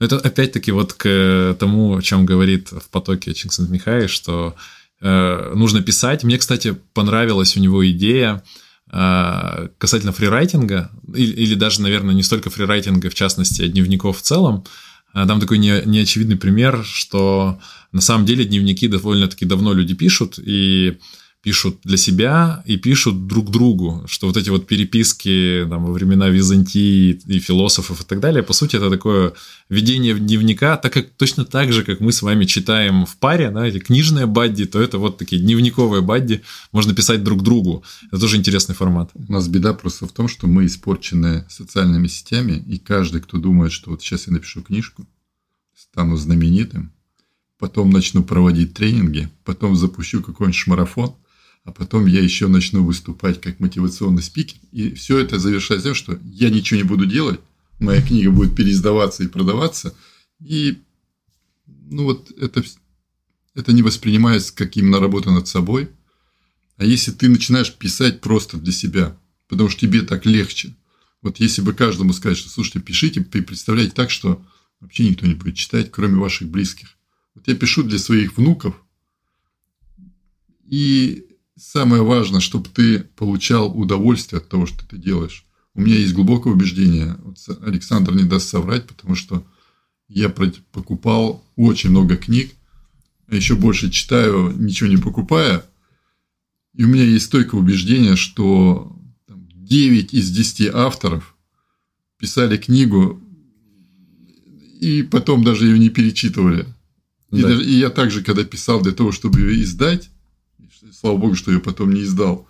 Это опять-таки вот к тому, о чем говорит в потоке Чингсен Михай, что э, нужно писать. Мне, кстати, понравилась у него идея э, касательно фрирайтинга, или, или даже, наверное, не столько фрирайтинга, в частности, а дневников в целом, а, там такой не, неочевидный пример, что на самом деле дневники довольно-таки давно люди пишут, и пишут для себя и пишут друг другу, что вот эти вот переписки там, во времена Византии и философов и так далее, по сути, это такое ведение дневника, так как точно так же, как мы с вами читаем в паре, да, эти книжные бадди, то это вот такие дневниковые бадди, можно писать друг другу. Это тоже интересный формат. У нас беда просто в том, что мы испорчены социальными сетями, и каждый, кто думает, что вот сейчас я напишу книжку, стану знаменитым, потом начну проводить тренинги, потом запущу какой-нибудь марафон, а потом я еще начну выступать как мотивационный спикер. И все это завершается тем, что я ничего не буду делать, моя книга будет переиздаваться и продаваться, и ну вот это, это не воспринимается как именно работа над собой. А если ты начинаешь писать просто для себя, потому что тебе так легче. Вот если бы каждому сказать, что слушайте, пишите, представляете так, что вообще никто не будет читать, кроме ваших близких. Вот я пишу для своих внуков, и самое важное, чтобы ты получал удовольствие от того, что ты делаешь. У меня есть глубокое убеждение, вот Александр не даст соврать, потому что я покупал очень много книг, а еще больше читаю, ничего не покупая. И у меня есть стойкое убеждение, что 9 из 10 авторов писали книгу, и потом даже ее не перечитывали. Да. И, даже, и я также, когда писал для того, чтобы ее издать, слава богу, что я потом не издал.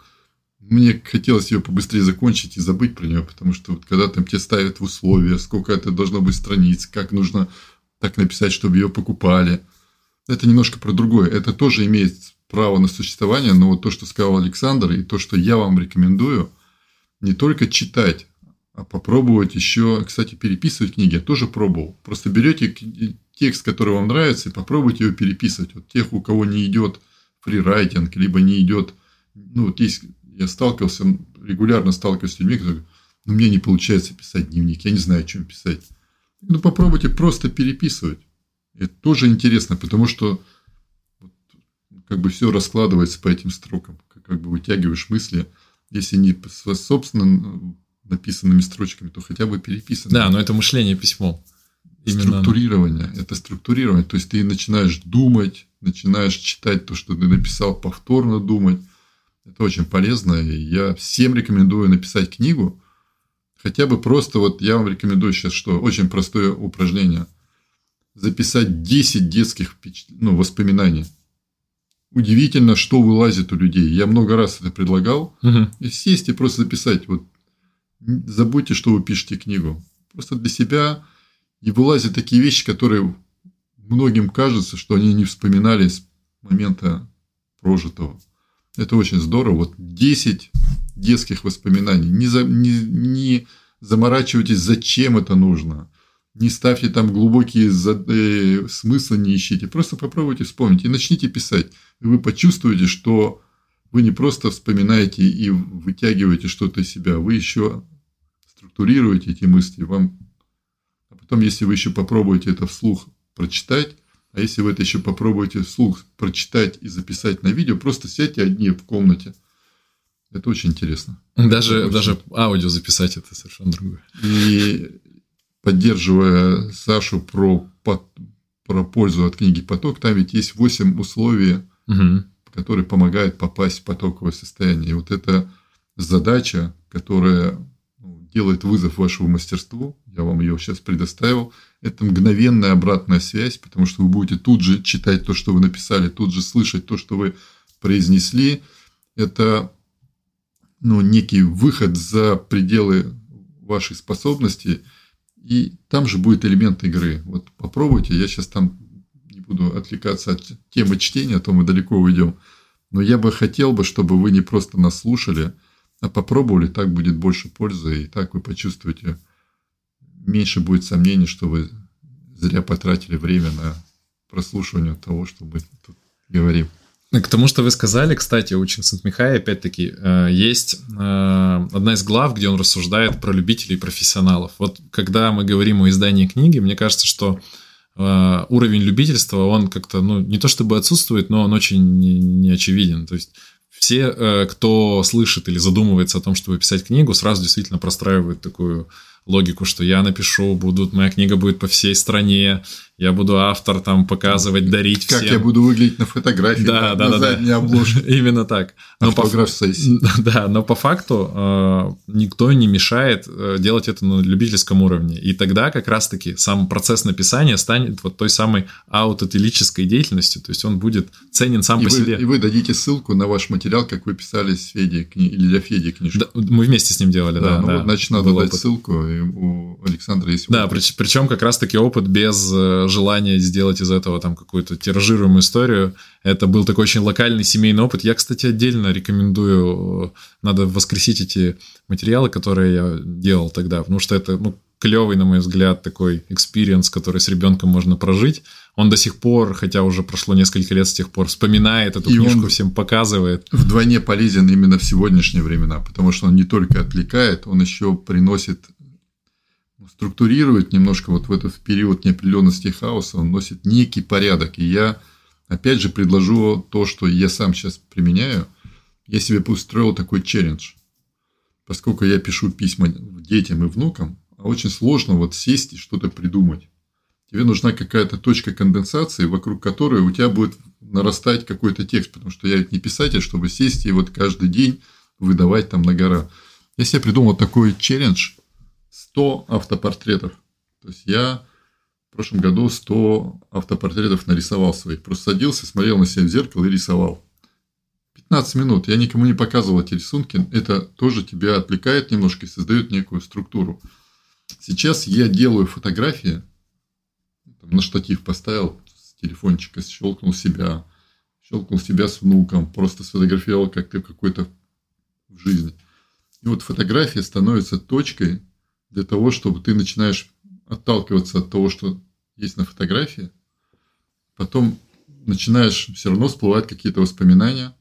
мне хотелось ее побыстрее закончить и забыть про нее, потому что вот когда там тебе ставят в условия, сколько это должно быть страниц, как нужно так написать, чтобы ее покупали. Это немножко про другое. Это тоже имеет право на существование, но вот то, что сказал Александр, и то, что я вам рекомендую, не только читать, а попробовать еще, кстати, переписывать книги. Я тоже пробовал. Просто берете текст, который вам нравится, и попробуйте его переписывать. Вот тех, у кого не идет фрирайтинг, либо не идет, ну, вот есть я сталкивался, регулярно сталкиваюсь с людьми, которые ну, мне не получается писать дневник, я не знаю, о чем писать. Ну, попробуйте просто переписывать. Это тоже интересно, потому что вот, как бы все раскладывается по этим строкам, как бы вытягиваешь мысли, если не собственно написанными строчками, то хотя бы переписано. Да, но это мышление письмо. Именно... Структурирование. Это структурирование. То есть ты начинаешь думать, начинаешь читать то, что ты написал, повторно думать. Это очень полезно. И я всем рекомендую написать книгу. Хотя бы просто, вот я вам рекомендую сейчас, что очень простое упражнение. Записать 10 детских ну, воспоминаний. Удивительно, что вылазит у людей. Я много раз это предлагал. Угу. И сесть и просто записать. Вот забудьте, что вы пишете книгу. Просто для себя и вылазят такие вещи, которые многим кажется, что они не вспоминали с момента прожитого. Это очень здорово. Вот 10 детских воспоминаний. Не, за, не, не заморачивайтесь, зачем это нужно. Не ставьте там глубокие за, э, смыслы, не ищите. Просто попробуйте вспомнить и начните писать. И вы почувствуете, что вы не просто вспоминаете и вытягиваете что-то из себя, вы еще структурируете эти мысли. Вам... Потом, если вы еще попробуете это вслух прочитать, а если вы это еще попробуете вслух прочитать и записать на видео, просто сядьте одни в комнате. Это очень интересно. Даже, это очень... даже аудио записать это совершенно другое. И поддерживая Сашу про, про пользу от книги «Поток», там ведь есть 8 условий, угу. которые помогают попасть в потоковое состояние. И вот эта задача, которая делает вызов вашему мастерству, я вам ее сейчас предоставил, это мгновенная обратная связь, потому что вы будете тут же читать то, что вы написали, тут же слышать то, что вы произнесли. Это ну, некий выход за пределы вашей способности, и там же будет элемент игры. Вот попробуйте, я сейчас там не буду отвлекаться от темы чтения, а то мы далеко уйдем. Но я бы хотел бы, чтобы вы не просто нас слушали, а попробовали, так будет больше пользы, и так вы почувствуете меньше будет сомнений, что вы зря потратили время на прослушивание того, что мы тут говорим. К тому, что вы сказали, кстати, у Чинсент-Михая, опять-таки, э, есть э, одна из глав, где он рассуждает про любителей и профессионалов. Вот когда мы говорим о издании книги, мне кажется, что э, уровень любительства, он как-то, ну, не то чтобы отсутствует, но он очень неочевиден. То есть все, кто слышит или задумывается о том, чтобы писать книгу, сразу действительно простраивают такую логику, что я напишу, будут, моя книга будет по всей стране, я буду автор там показывать, дарить как всем. Как я буду выглядеть на фотографии, да, на, да, на да, задней да. обложке. Именно так. Но по, да, но по факту э, никто не мешает э, делать это на любительском уровне. И тогда как раз-таки сам процесс написания станет вот той самой аутотелической деятельностью, то есть он будет ценен сам и по вы, себе. И вы дадите ссылку на ваш материал, как вы писали с Феди кни... или для Феди книжку. Да, мы вместе с ним делали, да. да, ну, да вот, значит, надо дать опыт. ссылку, и у Александра есть Да, при, причем как раз-таки опыт без желания сделать из этого там какую-то тиражируемую историю. Это был такой очень локальный семейный опыт. Я, кстати, отдельно рекомендую, э, надо воскресить эти материалы, которые я делал тогда, потому что это, ну, клевый, на мой взгляд, такой experience, который с ребенком можно прожить. Он до сих пор, хотя уже прошло несколько лет с тех пор, вспоминает эту и книжку, всем показывает. Вдвойне полезен именно в сегодняшние времена, потому что он не только отвлекает, он еще приносит структурирует немножко вот в этот период неопределенности хаоса, он носит некий порядок. И я, опять же, предложу то, что я сам сейчас применяю. Я себе устроил такой челлендж. Поскольку я пишу письма детям и внукам, а очень сложно вот сесть и что-то придумать. Тебе нужна какая-то точка конденсации, вокруг которой у тебя будет нарастать какой-то текст, потому что я ведь не писатель, чтобы сесть и вот каждый день выдавать там на гора. Я себе придумал такой челлендж – 100 автопортретов. То есть я в прошлом году 100 автопортретов нарисовал своих. Просто садился, смотрел на себя в зеркало и рисовал. 15 минут. Я никому не показывал эти рисунки. Это тоже тебя отвлекает немножко и создает некую структуру. Сейчас я делаю фотографии, на штатив поставил с телефончика, щелкнул себя, щелкнул себя с внуком, просто сфотографировал, как ты какой-то в жизни. И вот фотография становится точкой для того, чтобы ты начинаешь отталкиваться от того, что есть на фотографии, потом начинаешь все равно всплывать какие-то воспоминания,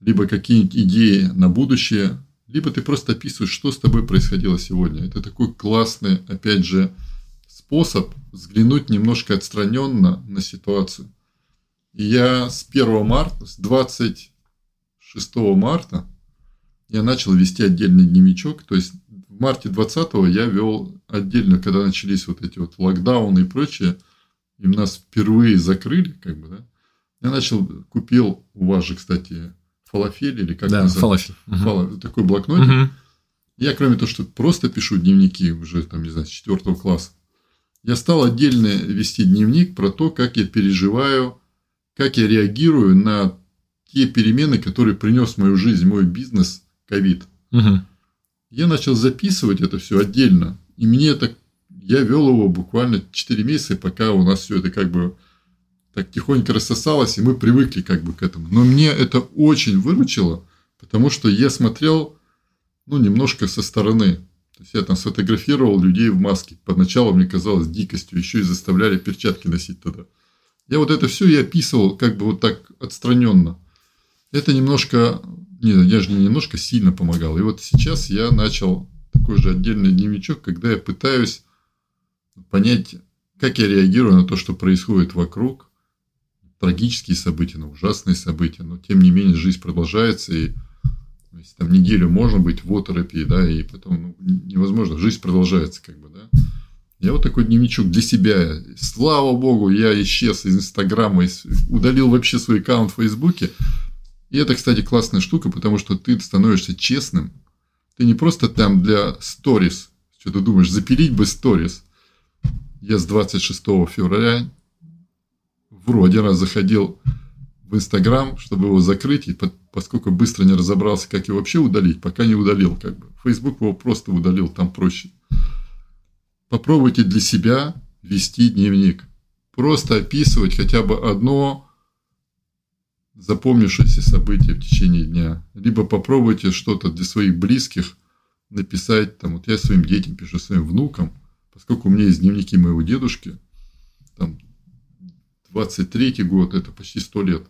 либо какие-нибудь идеи на будущее, либо ты просто описываешь, что с тобой происходило сегодня. Это такой классный, опять же, способ взглянуть немножко отстраненно на ситуацию. И я с 1 марта, с 26 марта я начал вести отдельный дневничок. То есть в марте 20 я вел отдельно, когда начались вот эти вот локдауны и прочее, и нас впервые закрыли, как бы, да. Я начал, купил у вас же, кстати, фалафель или как да, называется? фалафель. Фала, такой блокнотик. Угу. Я, кроме того, что просто пишу дневники уже, там, не знаю, с четвертого класса, я стал отдельно вести дневник про то, как я переживаю, как я реагирую на те перемены, которые принес в мою жизнь, мой бизнес, ковид. Угу. Я начал записывать это все отдельно. И мне это... Я вел его буквально 4 месяца, пока у нас все это как бы так тихонько рассосалось, и мы привыкли как бы к этому. Но мне это очень выручило, потому что я смотрел, ну, немножко со стороны. То есть, я там сфотографировал людей в маске. Поначалу мне казалось дикостью, еще и заставляли перчатки носить тогда. Я вот это все я описывал как бы вот так отстраненно. Это немножко, не, я же не немножко сильно помогал. И вот сейчас я начал такой же отдельный дневничок, когда я пытаюсь понять, как я реагирую на то, что происходит вокруг, трагические события, на ужасные события, но тем не менее жизнь продолжается, и если там неделю можно быть в оторопи, да, и потом ну, невозможно, жизнь продолжается, как бы, да. Я вот такой дневничок для себя. Слава богу, я исчез из Инстаграма, удалил вообще свой аккаунт в Фейсбуке. И это, кстати, классная штука, потому что ты становишься честным. Ты не просто там для сторис, что ты думаешь, запилить бы сторис. Я с 26 февраля вроде раз заходил в Инстаграм, чтобы его закрыть, и поскольку быстро не разобрался, как его вообще удалить, пока не удалил, как бы. Фейсбук его просто удалил, там проще. Попробуйте для себя вести дневник. Просто описывать хотя бы одно запомнившееся событие в течение дня. Либо попробуйте что-то для своих близких написать. Там, вот я своим детям пишу, своим внукам, поскольку у меня есть дневники моего дедушки, там 23 год, это почти 100 лет.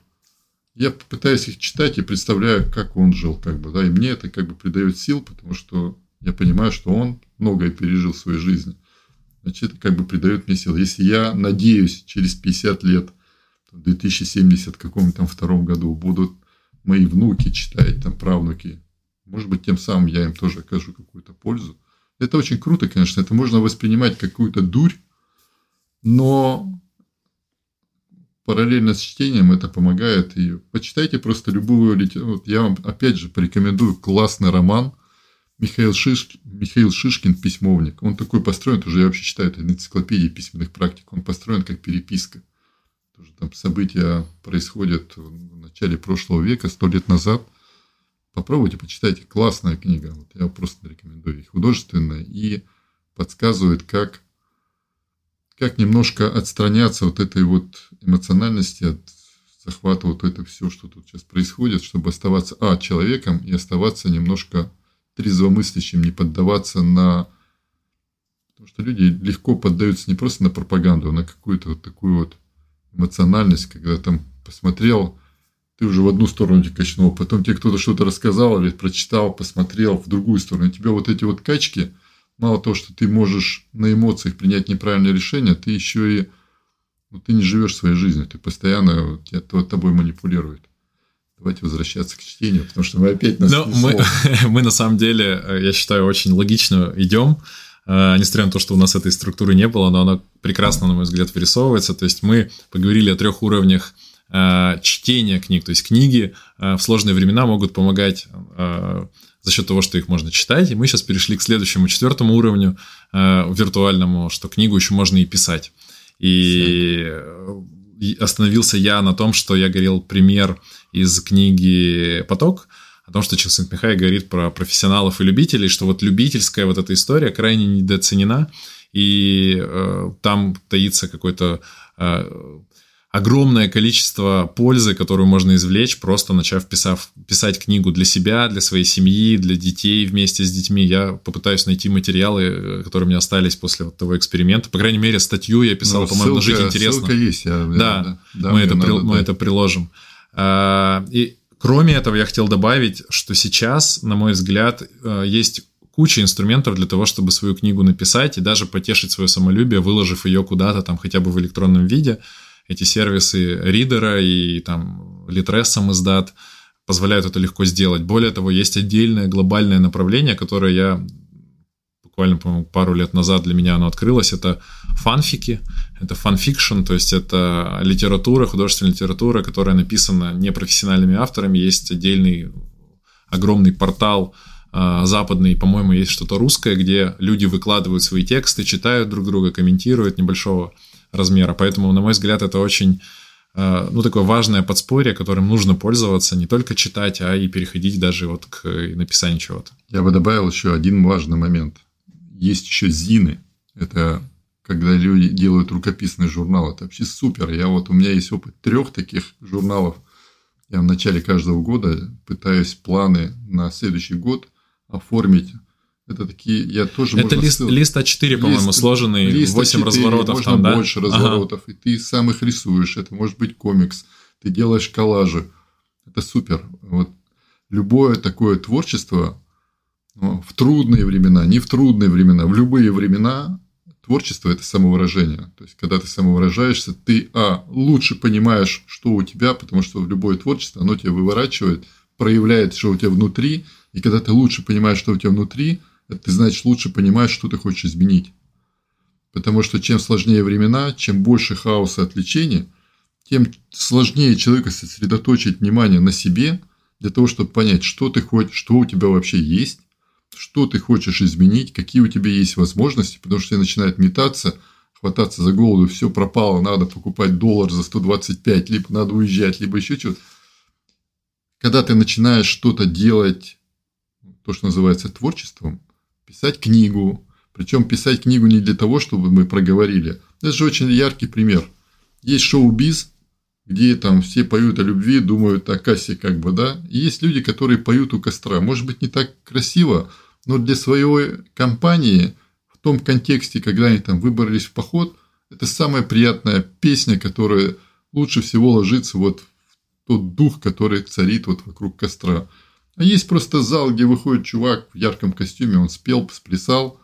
Я пытаюсь их читать и представляю, как он жил, как бы, да, и мне это как бы придает сил, потому что я понимаю, что он многое пережил в своей жизни. Значит, это как бы придает мне сил. Если я надеюсь, через 50 лет, в 2070 каком-то там втором году будут мои внуки читать, там правнуки, может быть, тем самым я им тоже окажу какую-то пользу. Это очень круто, конечно, это можно воспринимать какую-то дурь, но параллельно с чтением это помогает. И почитайте просто любую литературу. Я вам опять же порекомендую классный роман Михаил, Шиш... Михаил Шишкин «Письмовник». Он такой построен, тоже я вообще считаю, это энциклопедия письменных практик. Он построен как переписка. Тоже там события происходят в начале прошлого века, сто лет назад. Попробуйте, почитайте. Классная книга. Вот я просто рекомендую. И художественная, и подсказывает, как как немножко отстраняться от этой вот эмоциональности, от захвата вот это все, что тут сейчас происходит, чтобы оставаться, а, человеком и оставаться немножко трезвомыслящим, не поддаваться на... Потому что люди легко поддаются не просто на пропаганду, а на какую-то вот такую вот эмоциональность, когда там посмотрел, ты уже в одну сторону тебе качнул, потом тебе кто-то что-то рассказал или прочитал, посмотрел в другую сторону. И тебе вот эти вот качки – мало того, что ты можешь на эмоциях принять неправильное решение, ты еще и ну, ты не живешь своей жизнью, ты постоянно вот, тобой манипулируют. Давайте возвращаться к чтению, потому что мы опять нас. Ну, мы, мы на самом деле, э, я считаю, очень логично идем. Э, несмотря на то, что у нас этой структуры не было, но она прекрасно, на мой взгляд, вырисовывается. То есть мы поговорили о трех уровнях э, чтения книг. То есть книги в сложные времена могут помогать за счет того, что их можно читать. И мы сейчас перешли к следующему, четвертому уровню э, виртуальному, что книгу еще можно и писать. И остановился я на том, что я говорил пример из книги «Поток», о том, что Чиксент-Михай говорит про профессионалов и любителей, что вот любительская вот эта история крайне недооценена, и э, там таится какой-то э, огромное количество пользы, которую можно извлечь, просто начав писав, писать книгу для себя, для своей семьи, для детей вместе с детьми. Я попытаюсь найти материалы, э, которые у меня остались после вот того эксперимента. По крайней мере, статью я писал, ну, по-моему, ссылка, «Жить интересно». Ссылка есть. Я, да, да, да, мы, это, надо, при, мы это приложим. А, и кроме этого я хотел добавить, что сейчас, на мой взгляд, э, есть куча инструментов для того, чтобы свою книгу написать и даже потешить свое самолюбие, выложив ее куда-то там хотя бы в электронном виде эти сервисы Ридеро и там самиздат позволяют это легко сделать. Более того, есть отдельное глобальное направление, которое я буквально, по-моему, пару лет назад для меня оно открылось. Это фанфики, это fan fiction, то есть это литература, художественная литература, которая написана непрофессиональными авторами. Есть отдельный огромный портал э, западный, по-моему, есть что-то русское, где люди выкладывают свои тексты, читают друг друга, комментируют небольшого размера. Поэтому, на мой взгляд, это очень э, ну, такое важное подспорье, которым нужно пользоваться, не только читать, а и переходить даже вот к написанию чего-то. Я бы добавил еще один важный момент. Есть еще зины. Это когда люди делают рукописный журнал. Это вообще супер. Я вот, у меня есть опыт трех таких журналов. Я в начале каждого года пытаюсь планы на следующий год оформить это такие, я тоже Это лист, ссыл... лист А4, по-моему, сложенный, лист 8 А4, разворотов можно там, да? больше разворотов, ага. и ты сам их рисуешь, это может быть комикс, ты делаешь коллажи, это супер. Вот любое такое творчество в трудные времена, не в трудные времена, в любые времена творчество – это самовыражение. То есть, когда ты самовыражаешься, ты, а, лучше понимаешь, что у тебя, потому что любое творчество, оно тебя выворачивает, проявляет, что у тебя внутри, и когда ты лучше понимаешь, что у тебя внутри – ты, значит, лучше понимаешь, что ты хочешь изменить. Потому что чем сложнее времена, чем больше хаоса отвлечения, тем сложнее человеку сосредоточить внимание на себе для того, чтобы понять, что ты хочешь, что у тебя вообще есть, что ты хочешь изменить, какие у тебя есть возможности, потому что все начинает метаться, хвататься за голову, все пропало, надо покупать доллар за 125, либо надо уезжать, либо еще что-то. Когда ты начинаешь что-то делать, то, что называется творчеством, писать книгу. Причем писать книгу не для того, чтобы мы проговорили. Это же очень яркий пример. Есть шоу-биз, где там все поют о любви, думают о кассе как бы, да. И есть люди, которые поют у костра. Может быть, не так красиво, но для своей компании, в том контексте, когда они там выбрались в поход, это самая приятная песня, которая лучше всего ложится вот в тот дух, который царит вот вокруг костра. А есть просто зал, где выходит чувак в ярком костюме, он спел, сплясал,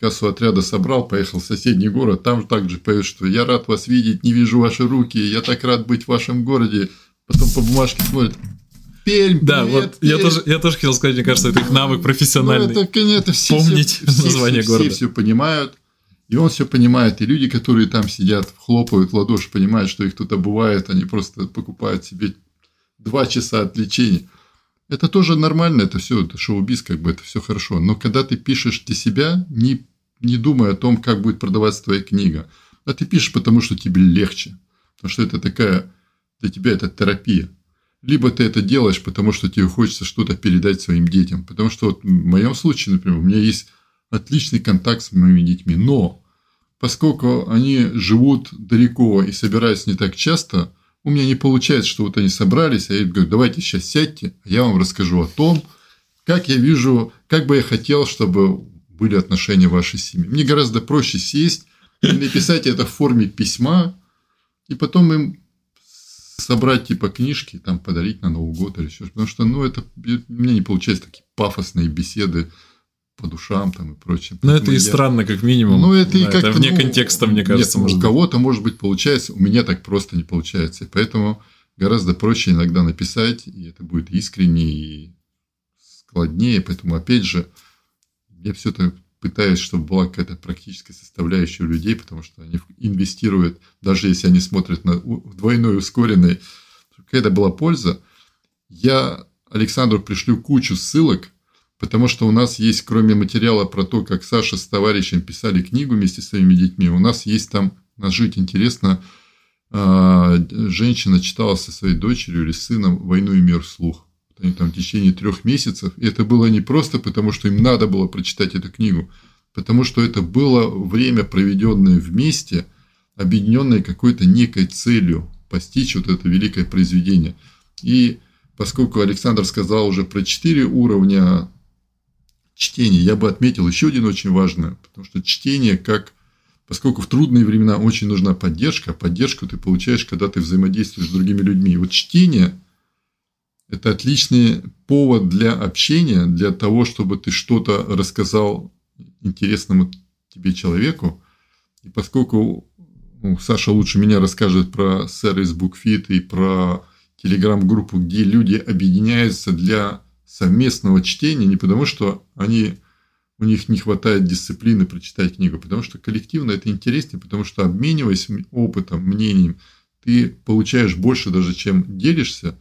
кассу отряда собрал, поехал в соседний город, там также поет, что «Я рад вас видеть, не вижу ваши руки, я так рад быть в вашем городе». Потом по бумажке смотрит, Пермь, Да, привет, вот Пермь. Я, тоже, я тоже хотел сказать, мне кажется, это их навык профессиональный. Ну, это, это все, Помнить все, название все, города. Все все понимают, и он все понимает. И люди, которые там сидят, хлопают в ладоши, понимают, что их тут обувает, они просто покупают себе два часа отвлечения. Это тоже нормально, это все, это шоу-биз, как бы это все хорошо. Но когда ты пишешь для себя, не, не думая о том, как будет продаваться твоя книга, а ты пишешь, потому что тебе легче. Потому что это такая, для тебя это терапия. Либо ты это делаешь, потому что тебе хочется что-то передать своим детям. Потому что вот в моем случае, например, у меня есть отличный контакт с моими детьми. Но поскольку они живут далеко и собираются не так часто, у меня не получается, что вот они собрались, а я говорю, давайте сейчас сядьте, а я вам расскажу о том, как я вижу, как бы я хотел, чтобы были отношения в вашей семьи. Мне гораздо проще сесть и написать это в форме письма, и потом им собрать типа книжки, там подарить на Новый год или еще. Потому что, ну, это у меня не получается такие пафосные беседы по душам там и прочее. Ну, это и я... странно, как минимум. Ну, это и как Это вне ну, контекста, мне кажется. Нет, у кого-то, может быть, получается, у меня так просто не получается. И поэтому гораздо проще иногда написать, и это будет искренне и складнее. Поэтому, опять же, я все это пытаюсь, чтобы была какая-то практическая составляющая у людей, потому что они инвестируют, даже если они смотрят на двойной ускоренный, какая-то была польза. Я Александру пришлю кучу ссылок, Потому что у нас есть, кроме материала про то, как Саша с товарищем писали книгу вместе с своими детьми, у нас есть там, на жить интересно, а, женщина читала со своей дочерью или сыном «Войну и мир» вслух. Они там в течение трех месяцев. И это было не просто потому, что им надо было прочитать эту книгу, потому что это было время, проведенное вместе, объединенное какой-то некой целью постичь вот это великое произведение. И поскольку Александр сказал уже про четыре уровня чтения, я бы отметил еще один очень важный, потому что чтение как поскольку в трудные времена очень нужна поддержка, а поддержку ты получаешь, когда ты взаимодействуешь с другими людьми. Вот чтение – это отличный повод для общения, для того, чтобы ты что-то рассказал интересному тебе человеку. И поскольку ну, Саша лучше меня расскажет про сервис BookFit и про телеграм-группу, где люди объединяются для совместного чтения, не потому что они у них не хватает дисциплины прочитать книгу, потому что коллективно это интереснее, потому что обмениваясь опытом, мнением, ты получаешь больше даже, чем делишься.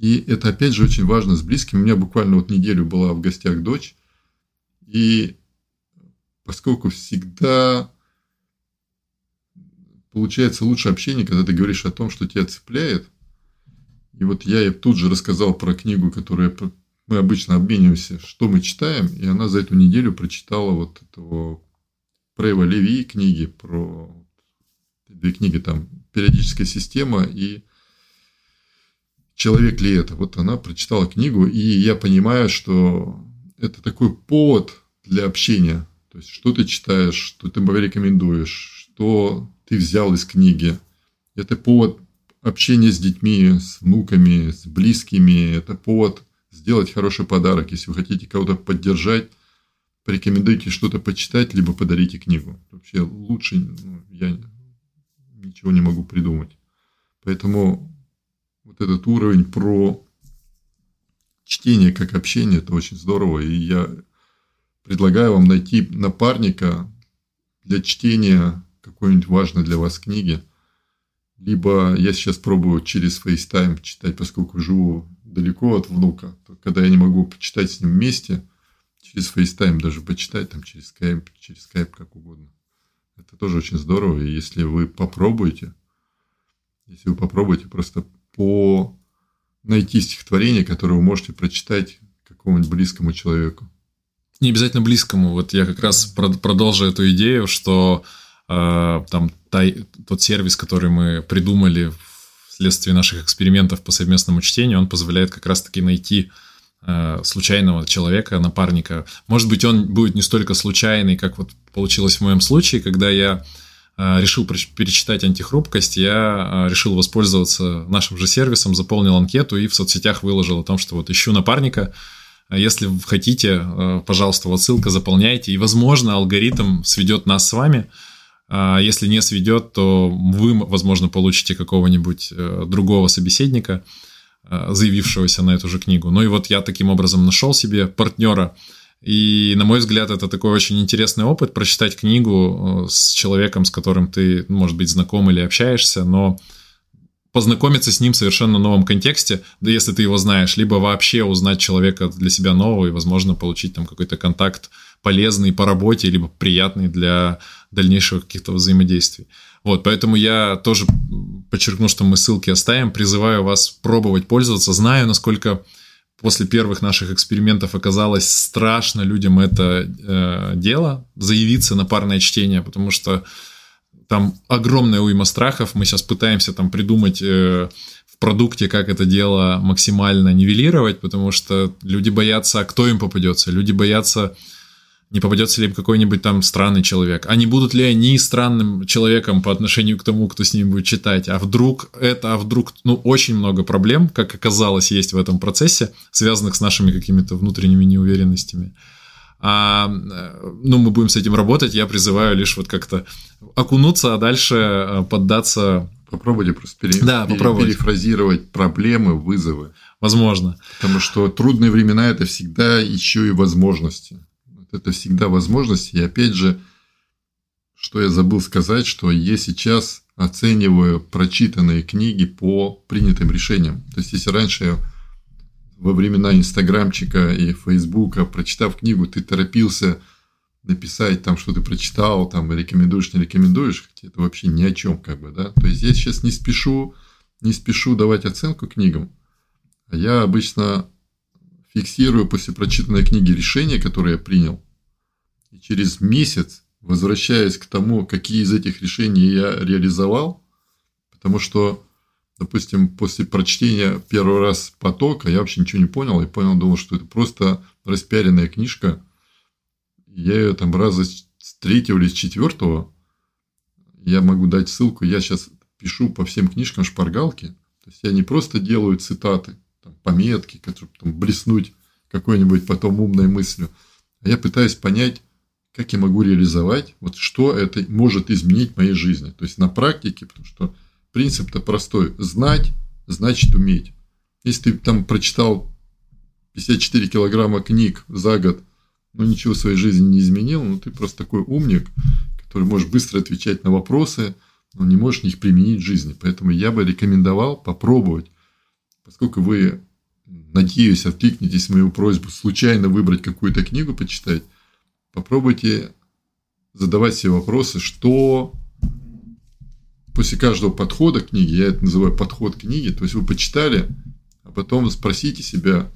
И это, опять же, очень важно с близкими. У меня буквально вот неделю была в гостях дочь, и поскольку всегда получается лучше общение, когда ты говоришь о том, что тебя цепляет. И вот я ей тут же рассказал про книгу, которую мы обычно обмениваемся, что мы читаем, и она за эту неделю прочитала вот этого Прейва Леви книги про две книги там периодическая система и человек ли это. Вот она прочитала книгу, и я понимаю, что это такой повод для общения. То есть, что ты читаешь, что ты рекомендуешь, что ты взял из книги. Это повод общения с детьми, с внуками, с близкими. Это повод сделать хороший подарок. Если вы хотите кого-то поддержать, порекомендуйте что-то почитать, либо подарите книгу. Вообще лучше ну, я ничего не могу придумать. Поэтому вот этот уровень про чтение как общение, это очень здорово. И я предлагаю вам найти напарника для чтения какой-нибудь важной для вас книги. Либо я сейчас пробую через FaceTime читать, поскольку живу далеко от внука, то когда я не могу почитать с ним вместе, через FaceTime даже почитать, там через Skype, через Skype как угодно. Это тоже очень здорово. И если вы попробуете, если вы попробуете просто по найти стихотворение, которое вы можете прочитать какому-нибудь близкому человеку. Не обязательно близкому. Вот я как раз продолжу эту идею, что э, там та, тот сервис, который мы придумали вследствие наших экспериментов по совместному чтению, он позволяет как раз-таки найти э, случайного человека, напарника. Может быть, он будет не столько случайный, как вот получилось в моем случае, когда я решил перечитать антихрупкость, я э, решил воспользоваться нашим же сервисом, заполнил анкету и в соцсетях выложил о том, что вот ищу напарника. Если хотите, пожалуйста, вот ссылка заполняйте, и, возможно, алгоритм сведет нас с вами – а если не сведет, то вы, возможно, получите какого-нибудь э, другого собеседника, э, заявившегося на эту же книгу. Ну и вот я таким образом нашел себе партнера. И, на мой взгляд, это такой очень интересный опыт прочитать книгу э, с человеком, с которым ты, может быть, знаком или общаешься, но познакомиться с ним в совершенно новом контексте, да если ты его знаешь, либо вообще узнать человека для себя нового и, возможно, получить там какой-то контакт полезный по работе, либо приятный для дальнейшего каких-то взаимодействий. Вот, поэтому я тоже подчеркну, что мы ссылки оставим, призываю вас пробовать пользоваться. Знаю, насколько после первых наших экспериментов оказалось страшно людям это э, дело, заявиться на парное чтение, потому что там огромная уйма страхов. Мы сейчас пытаемся там придумать э, продукте, как это дело максимально нивелировать, потому что люди боятся, а кто им попадется. Люди боятся не попадется ли им какой-нибудь там странный человек, а не будут ли они странным человеком по отношению к тому, кто с ним будет читать, а вдруг это, а вдруг, ну, очень много проблем, как оказалось, есть в этом процессе, связанных с нашими какими-то внутренними неуверенностями. А, ну, мы будем с этим работать, я призываю лишь вот как-то окунуться, а дальше э, поддаться... Попробуйте просто пере... да, пере... попробовать. перефразировать проблемы, вызовы. Возможно. Потому что трудные времена – это всегда еще и возможности это всегда возможность. И опять же, что я забыл сказать, что я сейчас оцениваю прочитанные книги по принятым решениям. То есть, если раньше во времена Инстаграмчика и Фейсбука, прочитав книгу, ты торопился написать там, что ты прочитал, там, рекомендуешь, не рекомендуешь, хотя это вообще ни о чем, как бы, да. То есть я сейчас не спешу, не спешу давать оценку книгам, а я обычно фиксирую после прочитанной книги решение, которое я принял, и через месяц возвращаясь к тому, какие из этих решений я реализовал, потому что, допустим, после прочтения первый раз потока я вообще ничего не понял, и понял, думал, что это просто распиаренная книжка. Я ее там раза с третьего или с четвертого, я могу дать ссылку, я сейчас пишу по всем книжкам шпаргалки, то есть я не просто делаю цитаты, там, пометки, которые там блеснуть какой-нибудь потом умной мыслью, а я пытаюсь понять, как я могу реализовать, вот что это может изменить в моей жизни. То есть на практике, потому что принцип-то простой. Знать, значит уметь. Если ты там прочитал 54 килограмма книг за год, но ничего в своей жизни не изменил, ну ты просто такой умник, который может быстро отвечать на вопросы, но не можешь их применить в жизни. Поэтому я бы рекомендовал попробовать, поскольку вы, надеюсь, откликнетесь мою просьбу случайно выбрать какую-то книгу почитать, попробуйте задавать себе вопросы, что после каждого подхода к книге, я это называю подход к книге, то есть вы почитали, а потом спросите себя,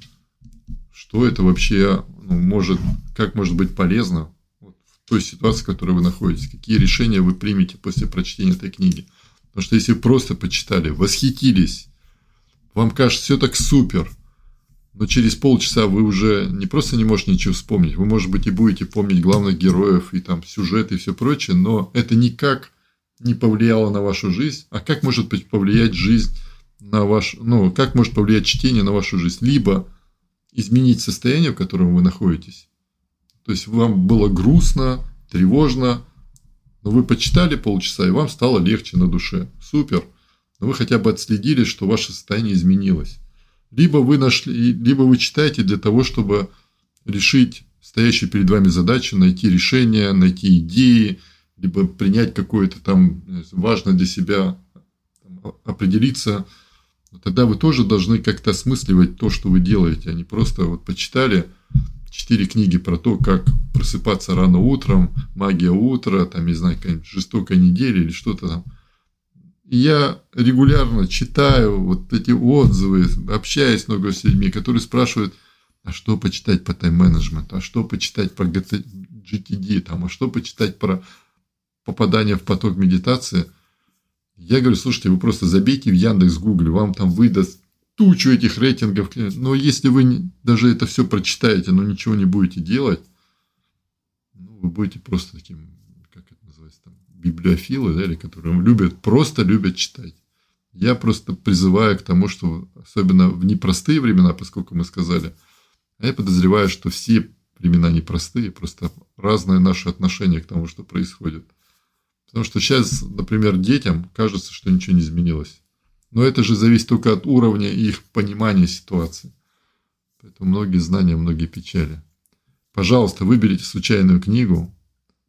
что это вообще ну, может, как может быть полезно вот, в той ситуации, в которой вы находитесь, какие решения вы примете после прочтения этой книги. Потому что если вы просто почитали, восхитились, вам кажется все так супер – но через полчаса вы уже не просто не можете ничего вспомнить, вы, может быть, и будете помнить главных героев, и там сюжет, и все прочее, но это никак не повлияло на вашу жизнь. А как может быть повлиять жизнь на ваш, ну, как может повлиять чтение на вашу жизнь? Либо изменить состояние, в котором вы находитесь. То есть вам было грустно, тревожно, но вы почитали полчаса, и вам стало легче на душе. Супер. Но вы хотя бы отследили, что ваше состояние изменилось. Либо вы нашли, либо вы читаете для того, чтобы решить стоящую перед вами задачу, найти решение, найти идеи, либо принять какое-то там важное для себя, определиться. Тогда вы тоже должны как-то осмысливать то, что вы делаете, а не просто вот почитали четыре книги про то, как просыпаться рано утром, магия утра, там, не знаю, какая-нибудь жестокая неделя или что-то там я регулярно читаю вот эти отзывы, общаюсь много с людьми, которые спрашивают, а что почитать по тайм-менеджменту, а что почитать про GTD, там, а что почитать про попадание в поток медитации. Я говорю, слушайте, вы просто забейте в Яндекс Гугле, вам там выдаст тучу этих рейтингов. Но если вы даже это все прочитаете, но ничего не будете делать, ну, вы будете просто таким библиофилы, да, или которые любят, просто любят читать. Я просто призываю к тому, что особенно в непростые времена, поскольку мы сказали, а я подозреваю, что все времена непростые, просто разное наше отношение к тому, что происходит. Потому что сейчас, например, детям кажется, что ничего не изменилось. Но это же зависит только от уровня их понимания ситуации. Поэтому многие знания, многие печали. Пожалуйста, выберите случайную книгу,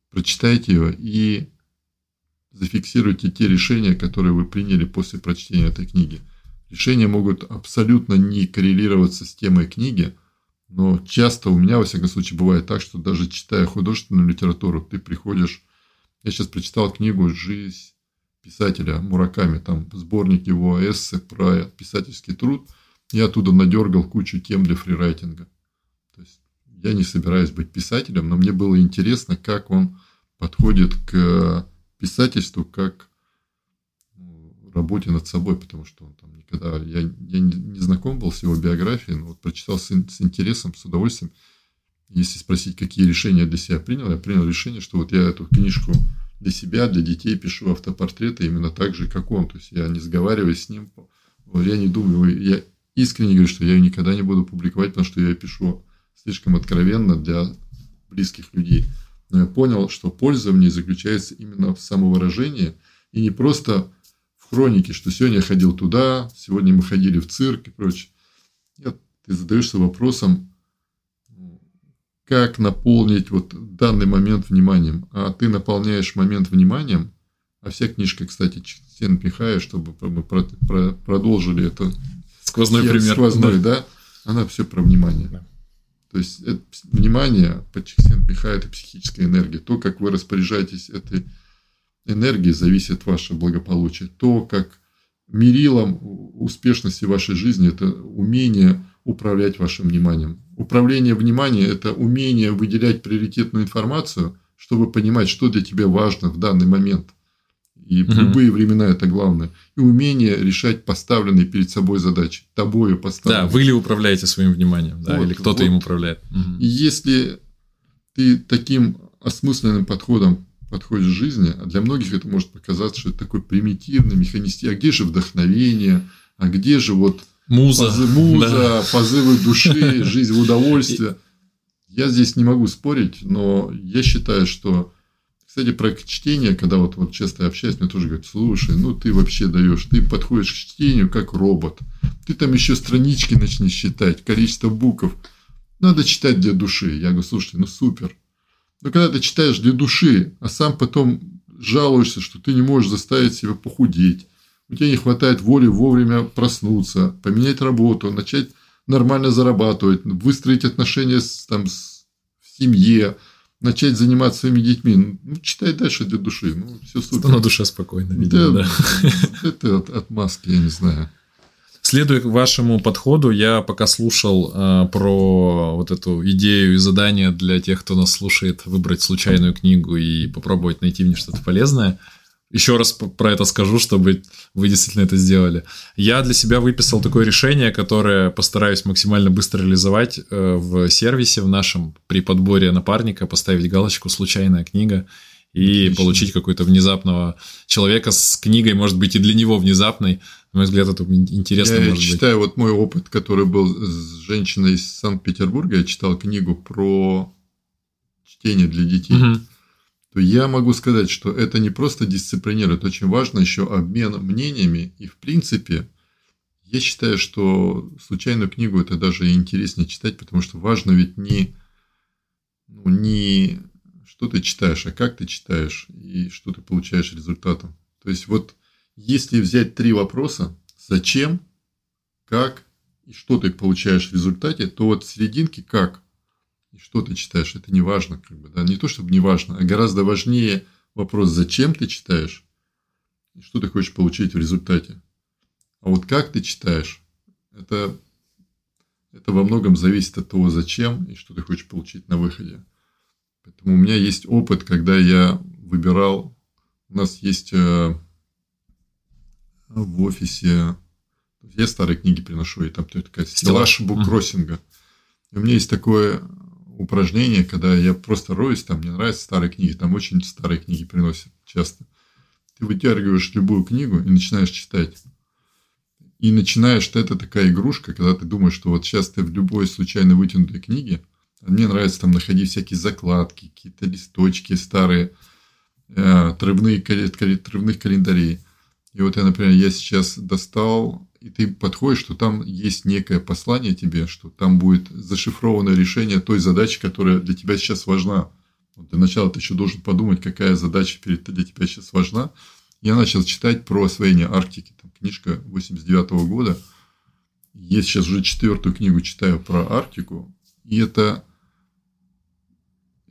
прочитайте ее и зафиксируйте те решения, которые вы приняли после прочтения этой книги. Решения могут абсолютно не коррелироваться с темой книги, но часто у меня, во всяком случае, бывает так, что даже читая художественную литературу, ты приходишь... Я сейчас прочитал книгу «Жизнь писателя Мураками», там сборник его эссе про писательский труд. Я оттуда надергал кучу тем для фрирайтинга. То есть я не собираюсь быть писателем, но мне было интересно, как он подходит к писательству как ну, работе над собой, потому что он там никогда... Я, я не знаком был с его биографией, но вот прочитал с, с интересом, с удовольствием. Если спросить, какие решения для себя принял, я принял решение, что вот я эту книжку для себя, для детей пишу автопортреты именно так же, как он. То есть я не сговариваюсь с ним. Я не думаю, я искренне говорю, что я ее никогда не буду публиковать, потому что я пишу слишком откровенно для близких людей я понял, что польза в ней заключается именно в самовыражении и не просто в хронике, что сегодня я ходил туда, сегодня мы ходили в цирк и прочее. Нет, ты задаешься вопросом, как наполнить вот данный момент вниманием. А ты наполняешь момент вниманием, а вся книжка, кстати, Стен Михая, чтобы мы продолжили это сквозной пример. Сквозной, да. да. Она все про внимание. Да. То есть это, внимание, по Михаил, это психическая энергия. То, как вы распоряжаетесь этой энергией, зависит от вашего благополучия. То, как мерилом успешности вашей жизни, это умение управлять вашим вниманием. Управление вниманием – это умение выделять приоритетную информацию, чтобы понимать, что для тебя важно в данный момент. И в угу. любые времена это главное. И умение решать поставленные перед собой задачи. Тобою поставленные. Да, вы ли управляете своим вниманием, да, вот, или кто-то вот. им управляет. Угу. И если ты таким осмысленным подходом подходишь к жизни, а для многих это может показаться, что это такой примитивный, механистический. А где же вдохновение? А где же вот муза, позы, муза да. позывы души, жизнь в удовольствие? Я здесь не могу спорить, но я считаю, что кстати, про чтение, когда вот, вот часто общаюсь, мне тоже говорят, слушай, ну ты вообще даешь, ты подходишь к чтению как робот. Ты там еще странички начни считать, количество букв. Надо читать для души. Я говорю, слушай, ну супер. Но когда ты читаешь для души, а сам потом жалуешься, что ты не можешь заставить себя похудеть, у тебя не хватает воли вовремя проснуться, поменять работу, начать нормально зарабатывать, выстроить отношения с, там, с, в семье, начать заниматься своими детьми, ну, читай дальше для души, ну, все супер. На душе спокойно, видимо, да. да. Это от, от маски, я не знаю. Следуя вашему подходу, я пока слушал э, про вот эту идею и задание для тех, кто нас слушает, выбрать случайную книгу и попробовать найти в ней что-то полезное – еще раз про это скажу, чтобы вы действительно это сделали. Я для себя выписал такое решение, которое постараюсь максимально быстро реализовать э, в сервисе в нашем при подборе напарника, поставить галочку «случайная книга» и Отлично. получить какой-то внезапного человека с книгой, может быть, и для него внезапной. На мой взгляд, это интересно я может читаю быть. вот мой опыт, который был с женщиной из Санкт-Петербурга. Я читал книгу про чтение для детей. Угу то я могу сказать, что это не просто дисциплинирует, очень важно еще обмен мнениями. И в принципе, я считаю, что случайную книгу это даже интереснее читать, потому что важно ведь не, ну, не что ты читаешь, а как ты читаешь и что ты получаешь результатом. То есть вот если взять три вопроса, зачем, как и что ты получаешь в результате, то вот в серединке как и что ты читаешь, это не важно, как бы, да, не то чтобы не важно, а гораздо важнее вопрос, зачем ты читаешь и что ты хочешь получить в результате. А вот как ты читаешь, это, это во многом зависит от того, зачем и что ты хочешь получить на выходе. Поэтому у меня есть опыт, когда я выбирал, у нас есть э, в офисе, я старые книги приношу, и там такая стеллаж буккроссинга. И у меня есть такое упражнение, когда я просто роюсь, там мне нравятся старые книги, там очень старые книги приносят часто. Ты вытягиваешь любую книгу и начинаешь читать. И начинаешь, это такая игрушка, когда ты думаешь, что вот сейчас ты в любой случайно вытянутой книге, а мне нравится там находить всякие закладки, какие-то листочки старые, э, отрывные, отрывных календарей. И вот я, например, я сейчас достал и ты подходишь, что там есть некое послание тебе, что там будет зашифрованное решение той задачи, которая для тебя сейчас важна. Вот для начала ты еще должен подумать, какая задача перед, для тебя сейчас важна. Я начал читать про освоение Арктики. Там книжка 89 -го года. Я сейчас уже четвертую книгу читаю про Арктику. И это,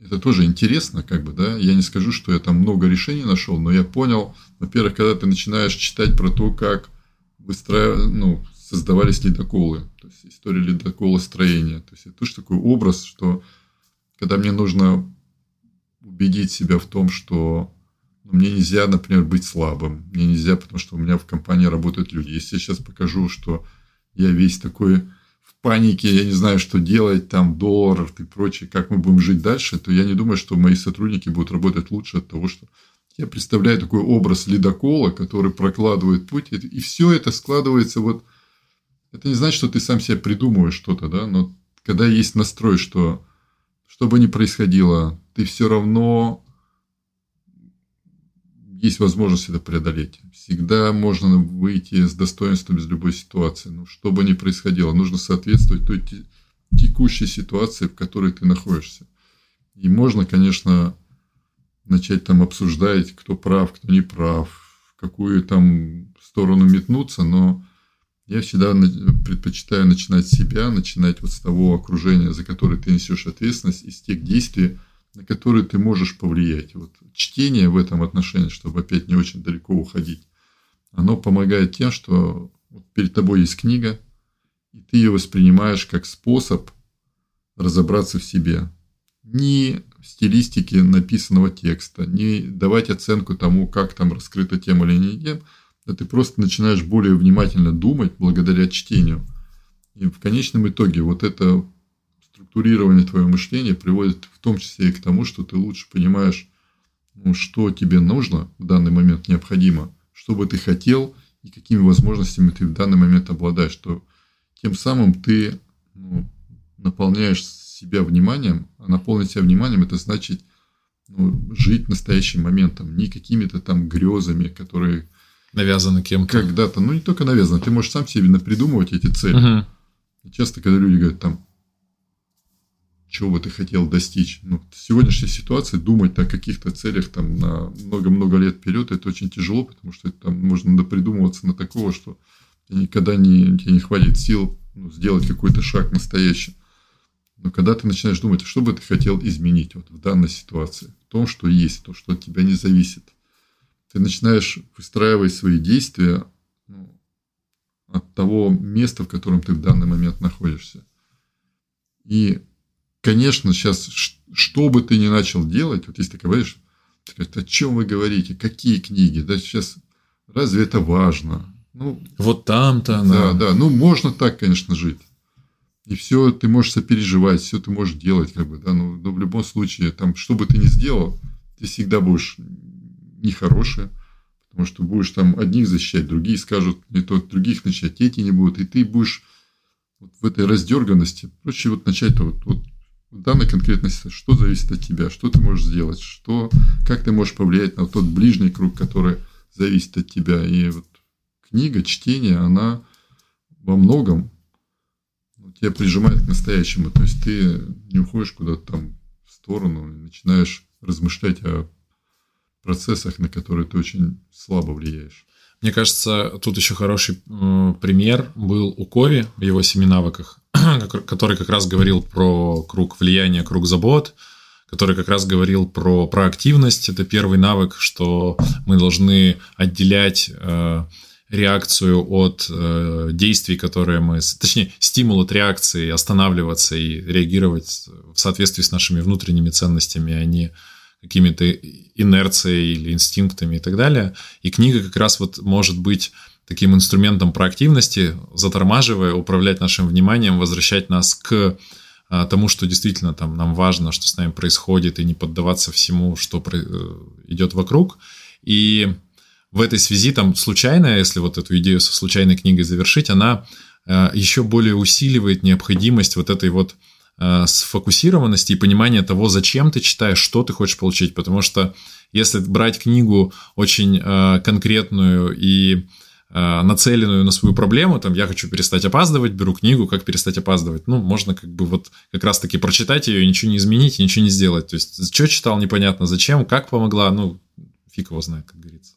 это тоже интересно, как бы, да. Я не скажу, что я там много решений нашел, но я понял, во-первых, когда ты начинаешь читать про то, как выстраивали, ну, создавались ледоколы, то есть история ледокола строения. То есть это тоже такой образ, что когда мне нужно убедить себя в том, что ну, мне нельзя, например, быть слабым, мне нельзя, потому что у меня в компании работают люди. Если я сейчас покажу, что я весь такой панике, я не знаю, что делать, там доллар и прочее, как мы будем жить дальше, то я не думаю, что мои сотрудники будут работать лучше от того, что я представляю такой образ ледокола, который прокладывает путь, и все это складывается вот... Это не значит, что ты сам себе придумываешь что-то, да, но когда есть настрой, что что бы ни происходило, ты все равно есть возможность это преодолеть. Всегда можно выйти с достоинством из любой ситуации. Но что бы ни происходило, нужно соответствовать той текущей ситуации, в которой ты находишься. И можно, конечно, начать там обсуждать, кто прав, кто не прав, в какую там сторону метнуться, но Я всегда предпочитаю начинать с себя, начинать вот с того окружения, за которое ты несешь ответственность, из тех действий, на которые ты можешь повлиять. Вот чтение в этом отношении, чтобы опять не очень далеко уходить, оно помогает тем, что перед тобой есть книга, и ты ее воспринимаешь как способ разобраться в себе. Ни в стилистике написанного текста, не давать оценку тому, как там раскрыта тема или не тем, а ты просто начинаешь более внимательно думать благодаря чтению. И в конечном итоге вот это структурирование твоего мышления приводит в том числе и к тому, что ты лучше понимаешь, ну, что тебе нужно в данный момент необходимо, что бы ты хотел и какими возможностями ты в данный момент обладаешь, что тем самым ты ну, наполняешь себя вниманием, а наполнить себя вниманием это значит ну, жить настоящим моментом, не какими-то там грезами, которые навязаны кем-то. Когда-то, ну не только навязаны, ты можешь сам себе придумывать эти цели. Угу. часто, когда люди говорят там, чего бы ты хотел достичь. Ну, в сегодняшней ситуации думать о каких-то целях там на много-много лет вперед, это очень тяжело, потому что там можно придумываться на такого, что никогда не, тебе не хватит сил ну, сделать какой-то шаг настоящий. Но когда ты начинаешь думать, что бы ты хотел изменить вот в данной ситуации, в том, что есть, то, что от тебя не зависит, ты начинаешь выстраивать свои действия ну, от того места, в котором ты в данный момент находишься. И конечно, сейчас, что бы ты ни начал делать, вот если ты говоришь, о чем вы говорите, какие книги, да, сейчас, разве это важно? Ну, вот там-то Да, да, ну, можно так, конечно, жить. И все ты можешь сопереживать, все ты можешь делать, как бы, да, но, но в любом случае, там, что бы ты ни сделал, ты всегда будешь нехороший, потому что будешь там одних защищать, другие скажут не то, других начать, эти не будут, и ты будешь вот в этой раздерганности. Проще вот начать-то вот, вот в данной конкретной ситуации, что зависит от тебя, что ты можешь сделать, что, как ты можешь повлиять на тот ближний круг, который зависит от тебя. И вот книга, чтение, она во многом тебя прижимает к настоящему. То есть ты не уходишь куда-то там в сторону, начинаешь размышлять о процессах, на которые ты очень слабо влияешь. Мне кажется, тут еще хороший пример был у Кови в его семи навыках. который как раз говорил про круг влияния, круг забот, который как раз говорил про проактивность. Это первый навык, что мы должны отделять э, реакцию от э, действий, которые мы, точнее, стимул от реакции, останавливаться и реагировать в соответствии с нашими внутренними ценностями, а не какими-то инерцией или инстинктами и так далее. И книга как раз вот может быть таким инструментом проактивности, затормаживая, управлять нашим вниманием, возвращать нас к а, тому, что действительно там нам важно, что с нами происходит, и не поддаваться всему, что э, идет вокруг. И в этой связи там случайная, если вот эту идею со случайной книгой завершить, она э, еще более усиливает необходимость вот этой вот э, сфокусированности и понимания того, зачем ты читаешь, что ты хочешь получить. Потому что если брать книгу очень конкретную и нацеленную на свою проблему, там, я хочу перестать опаздывать, беру книгу, как перестать опаздывать. Ну, можно как бы вот как раз-таки прочитать ее, ничего не изменить, ничего не сделать. То есть, что читал, непонятно, зачем, как помогла, ну, фиг его знает, как говорится.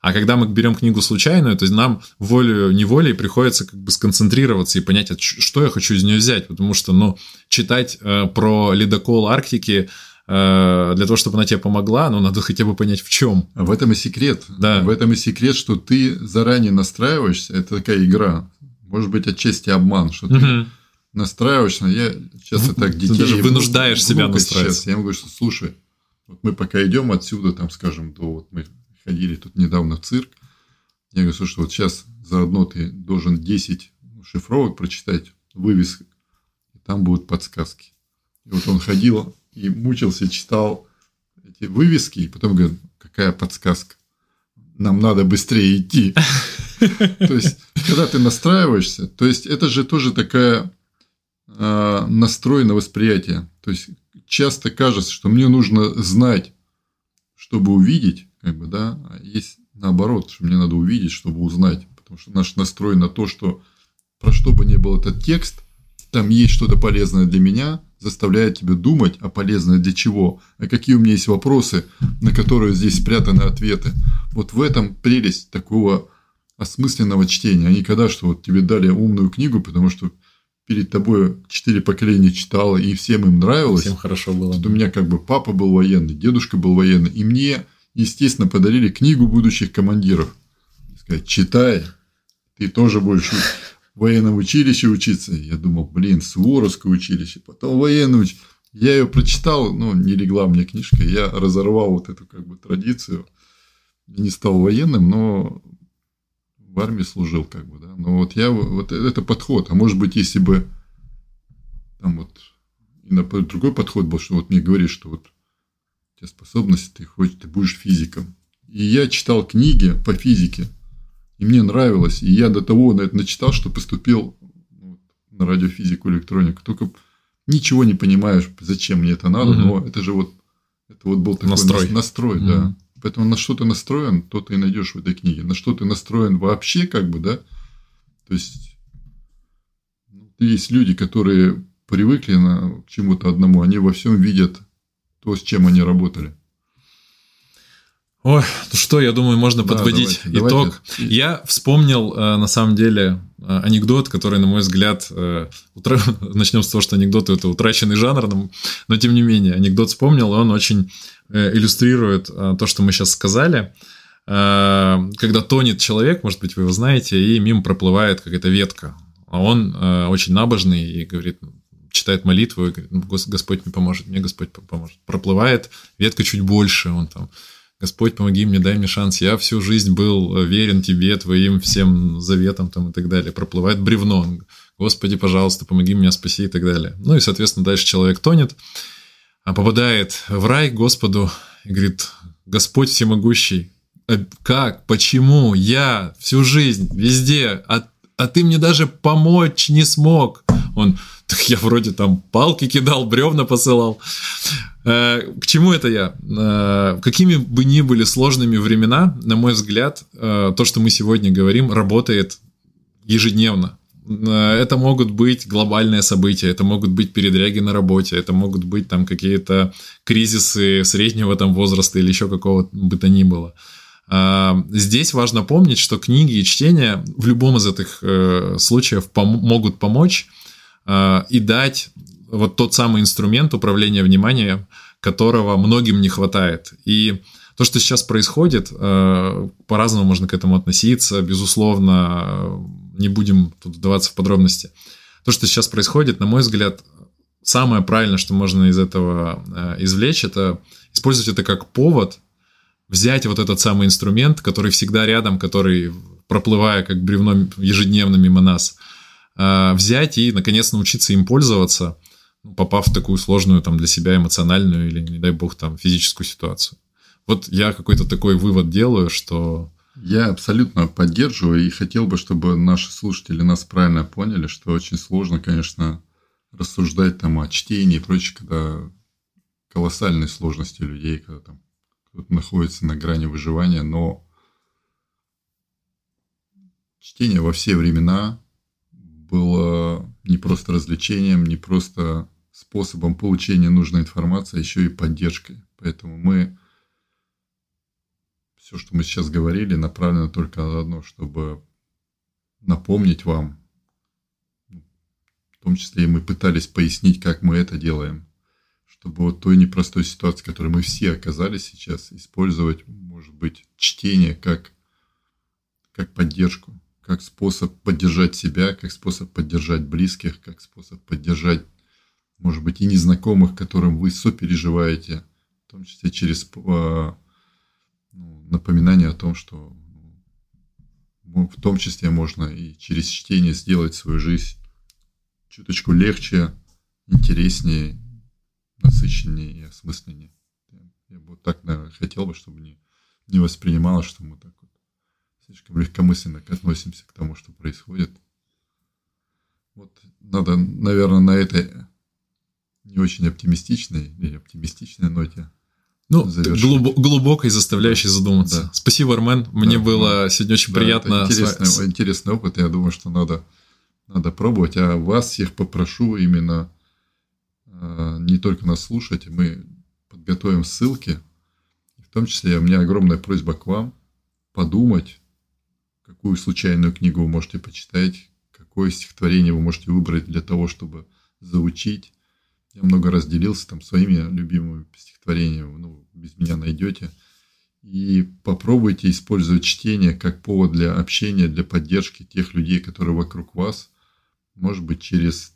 А когда мы берем книгу случайную, то есть нам волю-неволей приходится как бы сконцентрироваться и понять, что я хочу из нее взять. Потому что, ну, читать э, про ледокол Арктики Э, для того, чтобы она тебе помогла, ну, надо хотя бы понять, в чем. В этом и секрет. Да. В этом и секрет, что ты заранее настраиваешься. Это такая игра. Может быть, отчасти обман, что угу. ты настраиваешься. Я сейчас так детей... Ты даже вынуждаешь себя настраиваться. Сейчас. Я ему говорю, что слушай, вот мы пока идем отсюда, там, скажем, до... Вот мы ходили тут недавно в цирк. Я говорю, слушай, вот сейчас заодно ты должен 10 шифровок прочитать, вывесок, и там будут подсказки. И вот он ходил, и мучился, читал эти вывески, и потом говорит, какая подсказка, нам надо быстрее идти. То есть, когда ты настраиваешься, то есть, это же тоже такая э, настрой на восприятие. То есть, часто кажется, что мне нужно знать, чтобы увидеть, как бы, да, а есть наоборот, что мне надо увидеть, чтобы узнать. Потому что наш настрой на то, что про что бы ни был этот текст, там есть что-то полезное для меня, заставляет тебя думать, а полезное для чего, а какие у меня есть вопросы, на которые здесь спрятаны ответы. Вот в этом прелесть такого осмысленного чтения, а не когда, что вот тебе дали умную книгу, потому что перед тобой четыре поколения читало, и всем им нравилось. Всем хорошо было. Вот у меня как бы папа был военный, дедушка был военный, и мне, естественно, подарили книгу будущих командиров. Сказать, читай, ты тоже будешь военном училище учиться. Я думал, блин, Суворовское училище, потом военное училище. Я ее прочитал, ну, не легла мне книжка, я разорвал вот эту как бы традицию. Не стал военным, но в армии служил, как бы, да. Но вот я, вот это подход. А может быть, если бы там вот и другой подход был, что вот мне говоришь, что вот у тебя способности, ты хочешь, ты будешь физиком. И я читал книги по физике, и мне нравилось. И я до того на это начитал, что поступил ну, на радиофизику, электронику. Только ничего не понимаешь, зачем мне это надо, угу. но это же вот, это вот был такой настрой, настрой угу. да. Поэтому на что ты настроен, то ты и найдешь в этой книге. На что ты настроен вообще, как бы, да. То есть, ну, есть люди, которые привыкли на, к чему-то одному, они во всем видят то, с чем они работали. Ой, ну что, я думаю, можно да, подводить давайте, итог. Давайте. Я вспомнил, э, на самом деле, э, анекдот, который, на мой взгляд, э, утра... начнем с того, что анекдоты это утраченный жанр, но, но тем не менее, анекдот вспомнил, и он очень иллюстрирует то, что мы сейчас сказали. Когда тонет человек, может быть, вы его знаете, и мимо проплывает какая-то ветка. А он очень набожный и говорит, читает молитву, и говорит, «Ну, Господь мне поможет, мне Господь поможет. Проплывает ветка чуть больше, он там Господь, помоги мне, дай мне шанс. Я всю жизнь был э, верен тебе, твоим всем заветам там и так далее. Проплывает бревно. Господи, пожалуйста, помоги меня, спаси и так далее. Ну и, соответственно, дальше человек тонет, а попадает в рай Господу и говорит, Господь всемогущий, «Э, как, почему я всю жизнь, везде, а, а ты мне даже помочь не смог. Он, так я вроде там палки кидал, бревна посылал. Э, к чему это я? Э, какими бы ни были сложными времена, на мой взгляд, э, то, что мы сегодня говорим, работает ежедневно. Это могут быть глобальные события, это могут быть передряги на работе, это могут быть там какие-то кризисы среднего там возраста или еще какого бы то ни было. Здесь важно помнить, что книги и чтение в любом из этих случаев пом- могут помочь и дать вот тот самый инструмент управления вниманием, которого многим не хватает. И то, что сейчас происходит, э, по-разному можно к этому относиться, безусловно, э, не будем тут вдаваться в подробности. То, что сейчас происходит, на мой взгляд, самое правильное, что можно из этого э, извлечь, это использовать это как повод, взять вот этот самый инструмент, который всегда рядом, который, проплывая как бревно ежедневно мимо нас, взять и, наконец, научиться им пользоваться – попав в такую сложную там для себя эмоциональную или, не дай бог, там физическую ситуацию. Вот я какой-то такой вывод делаю, что... Я абсолютно поддерживаю и хотел бы, чтобы наши слушатели нас правильно поняли, что очень сложно, конечно, рассуждать там о чтении и прочее, когда колоссальные сложности людей, когда там кто-то находится на грани выживания, но чтение во все времена было не просто развлечением, не просто способом получения нужной информации, а еще и поддержкой. Поэтому мы все, что мы сейчас говорили, направлено только на одно, чтобы напомнить вам, в том числе и мы пытались пояснить, как мы это делаем, чтобы вот той непростой ситуации, в которой мы все оказались сейчас, использовать, может быть, чтение как, как поддержку, как способ поддержать себя, как способ поддержать близких, как способ поддержать, может быть, и незнакомых, которым вы сопереживаете, в том числе через а, ну, напоминание о том, что ну, в том числе можно и через чтение сделать свою жизнь чуточку легче, интереснее, насыщеннее и осмысленнее. Я бы вот так, наверное, хотел бы, чтобы не, не воспринималось, что мы так слишком легкомысленно относимся к тому, что происходит. Вот надо, наверное, на этой не очень оптимистичной или оптимистичной ноте ну, глуб, глубокой, заставляющей задуматься. Да. Спасибо, Армен. Мне да, было да. сегодня очень да, приятно. интересный, с... интересный опыт. Я думаю, что надо, надо пробовать. А вас всех попрошу именно э, не только нас слушать. Мы подготовим ссылки. В том числе у меня огромная просьба к вам подумать, какую случайную книгу вы можете почитать, какое стихотворение вы можете выбрать для того, чтобы заучить. Я много раз делился там своими любимыми стихотворениями, ну, без меня найдете. И попробуйте использовать чтение как повод для общения, для поддержки тех людей, которые вокруг вас. Может быть, через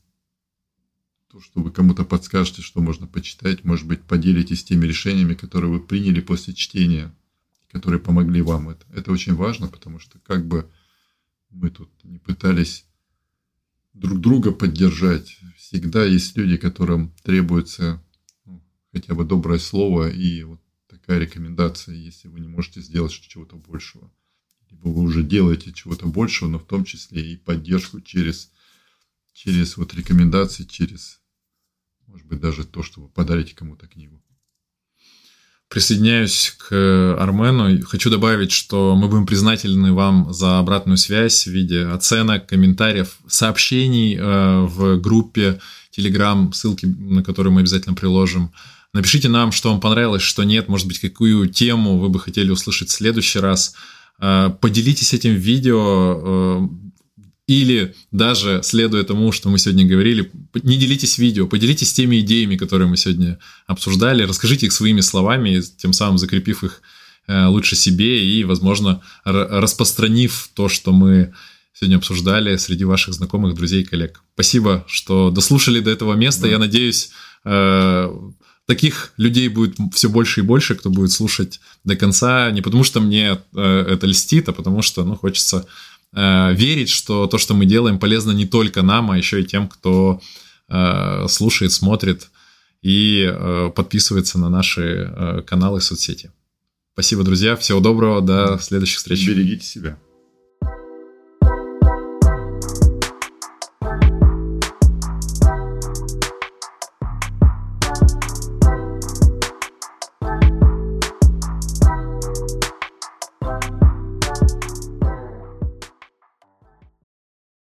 то, что вы кому-то подскажете, что можно почитать. Может быть, поделитесь теми решениями, которые вы приняли после чтения, которые помогли вам. Это, это очень важно, потому что как бы мы тут не пытались друг друга поддержать, всегда есть люди, которым требуется ну, хотя бы доброе слово и вот такая рекомендация, если вы не можете сделать чего-то большего. Либо вы уже делаете чего-то большего, но в том числе и поддержку через, через вот рекомендации, через, может быть, даже то, что вы подарите кому-то книгу. Присоединяюсь к Армену. Хочу добавить, что мы будем признательны вам за обратную связь в виде оценок, комментариев, сообщений э, в группе Telegram, ссылки на которые мы обязательно приложим. Напишите нам, что вам понравилось, что нет, может быть, какую тему вы бы хотели услышать в следующий раз. Э, поделитесь этим видео э, или даже, следуя тому, что мы сегодня говорили, не делитесь видео, поделитесь теми идеями, которые мы сегодня обсуждали, расскажите их своими словами, тем самым закрепив их э, лучше себе и, возможно, распространив то, что мы сегодня обсуждали среди ваших знакомых, друзей и коллег. Спасибо, что дослушали до этого места. Да. Я надеюсь, таких людей будет все больше и больше, кто будет слушать до конца, не потому что мне э, это льстит, а потому что, ну, хочется э, верить, что то, что мы делаем, полезно не только нам, а еще и тем, кто э, слушает, смотрит и э, подписывается на наши каналы и соцсети. Спасибо, друзья. Всего доброго. До следующих встреч. Берегите себя.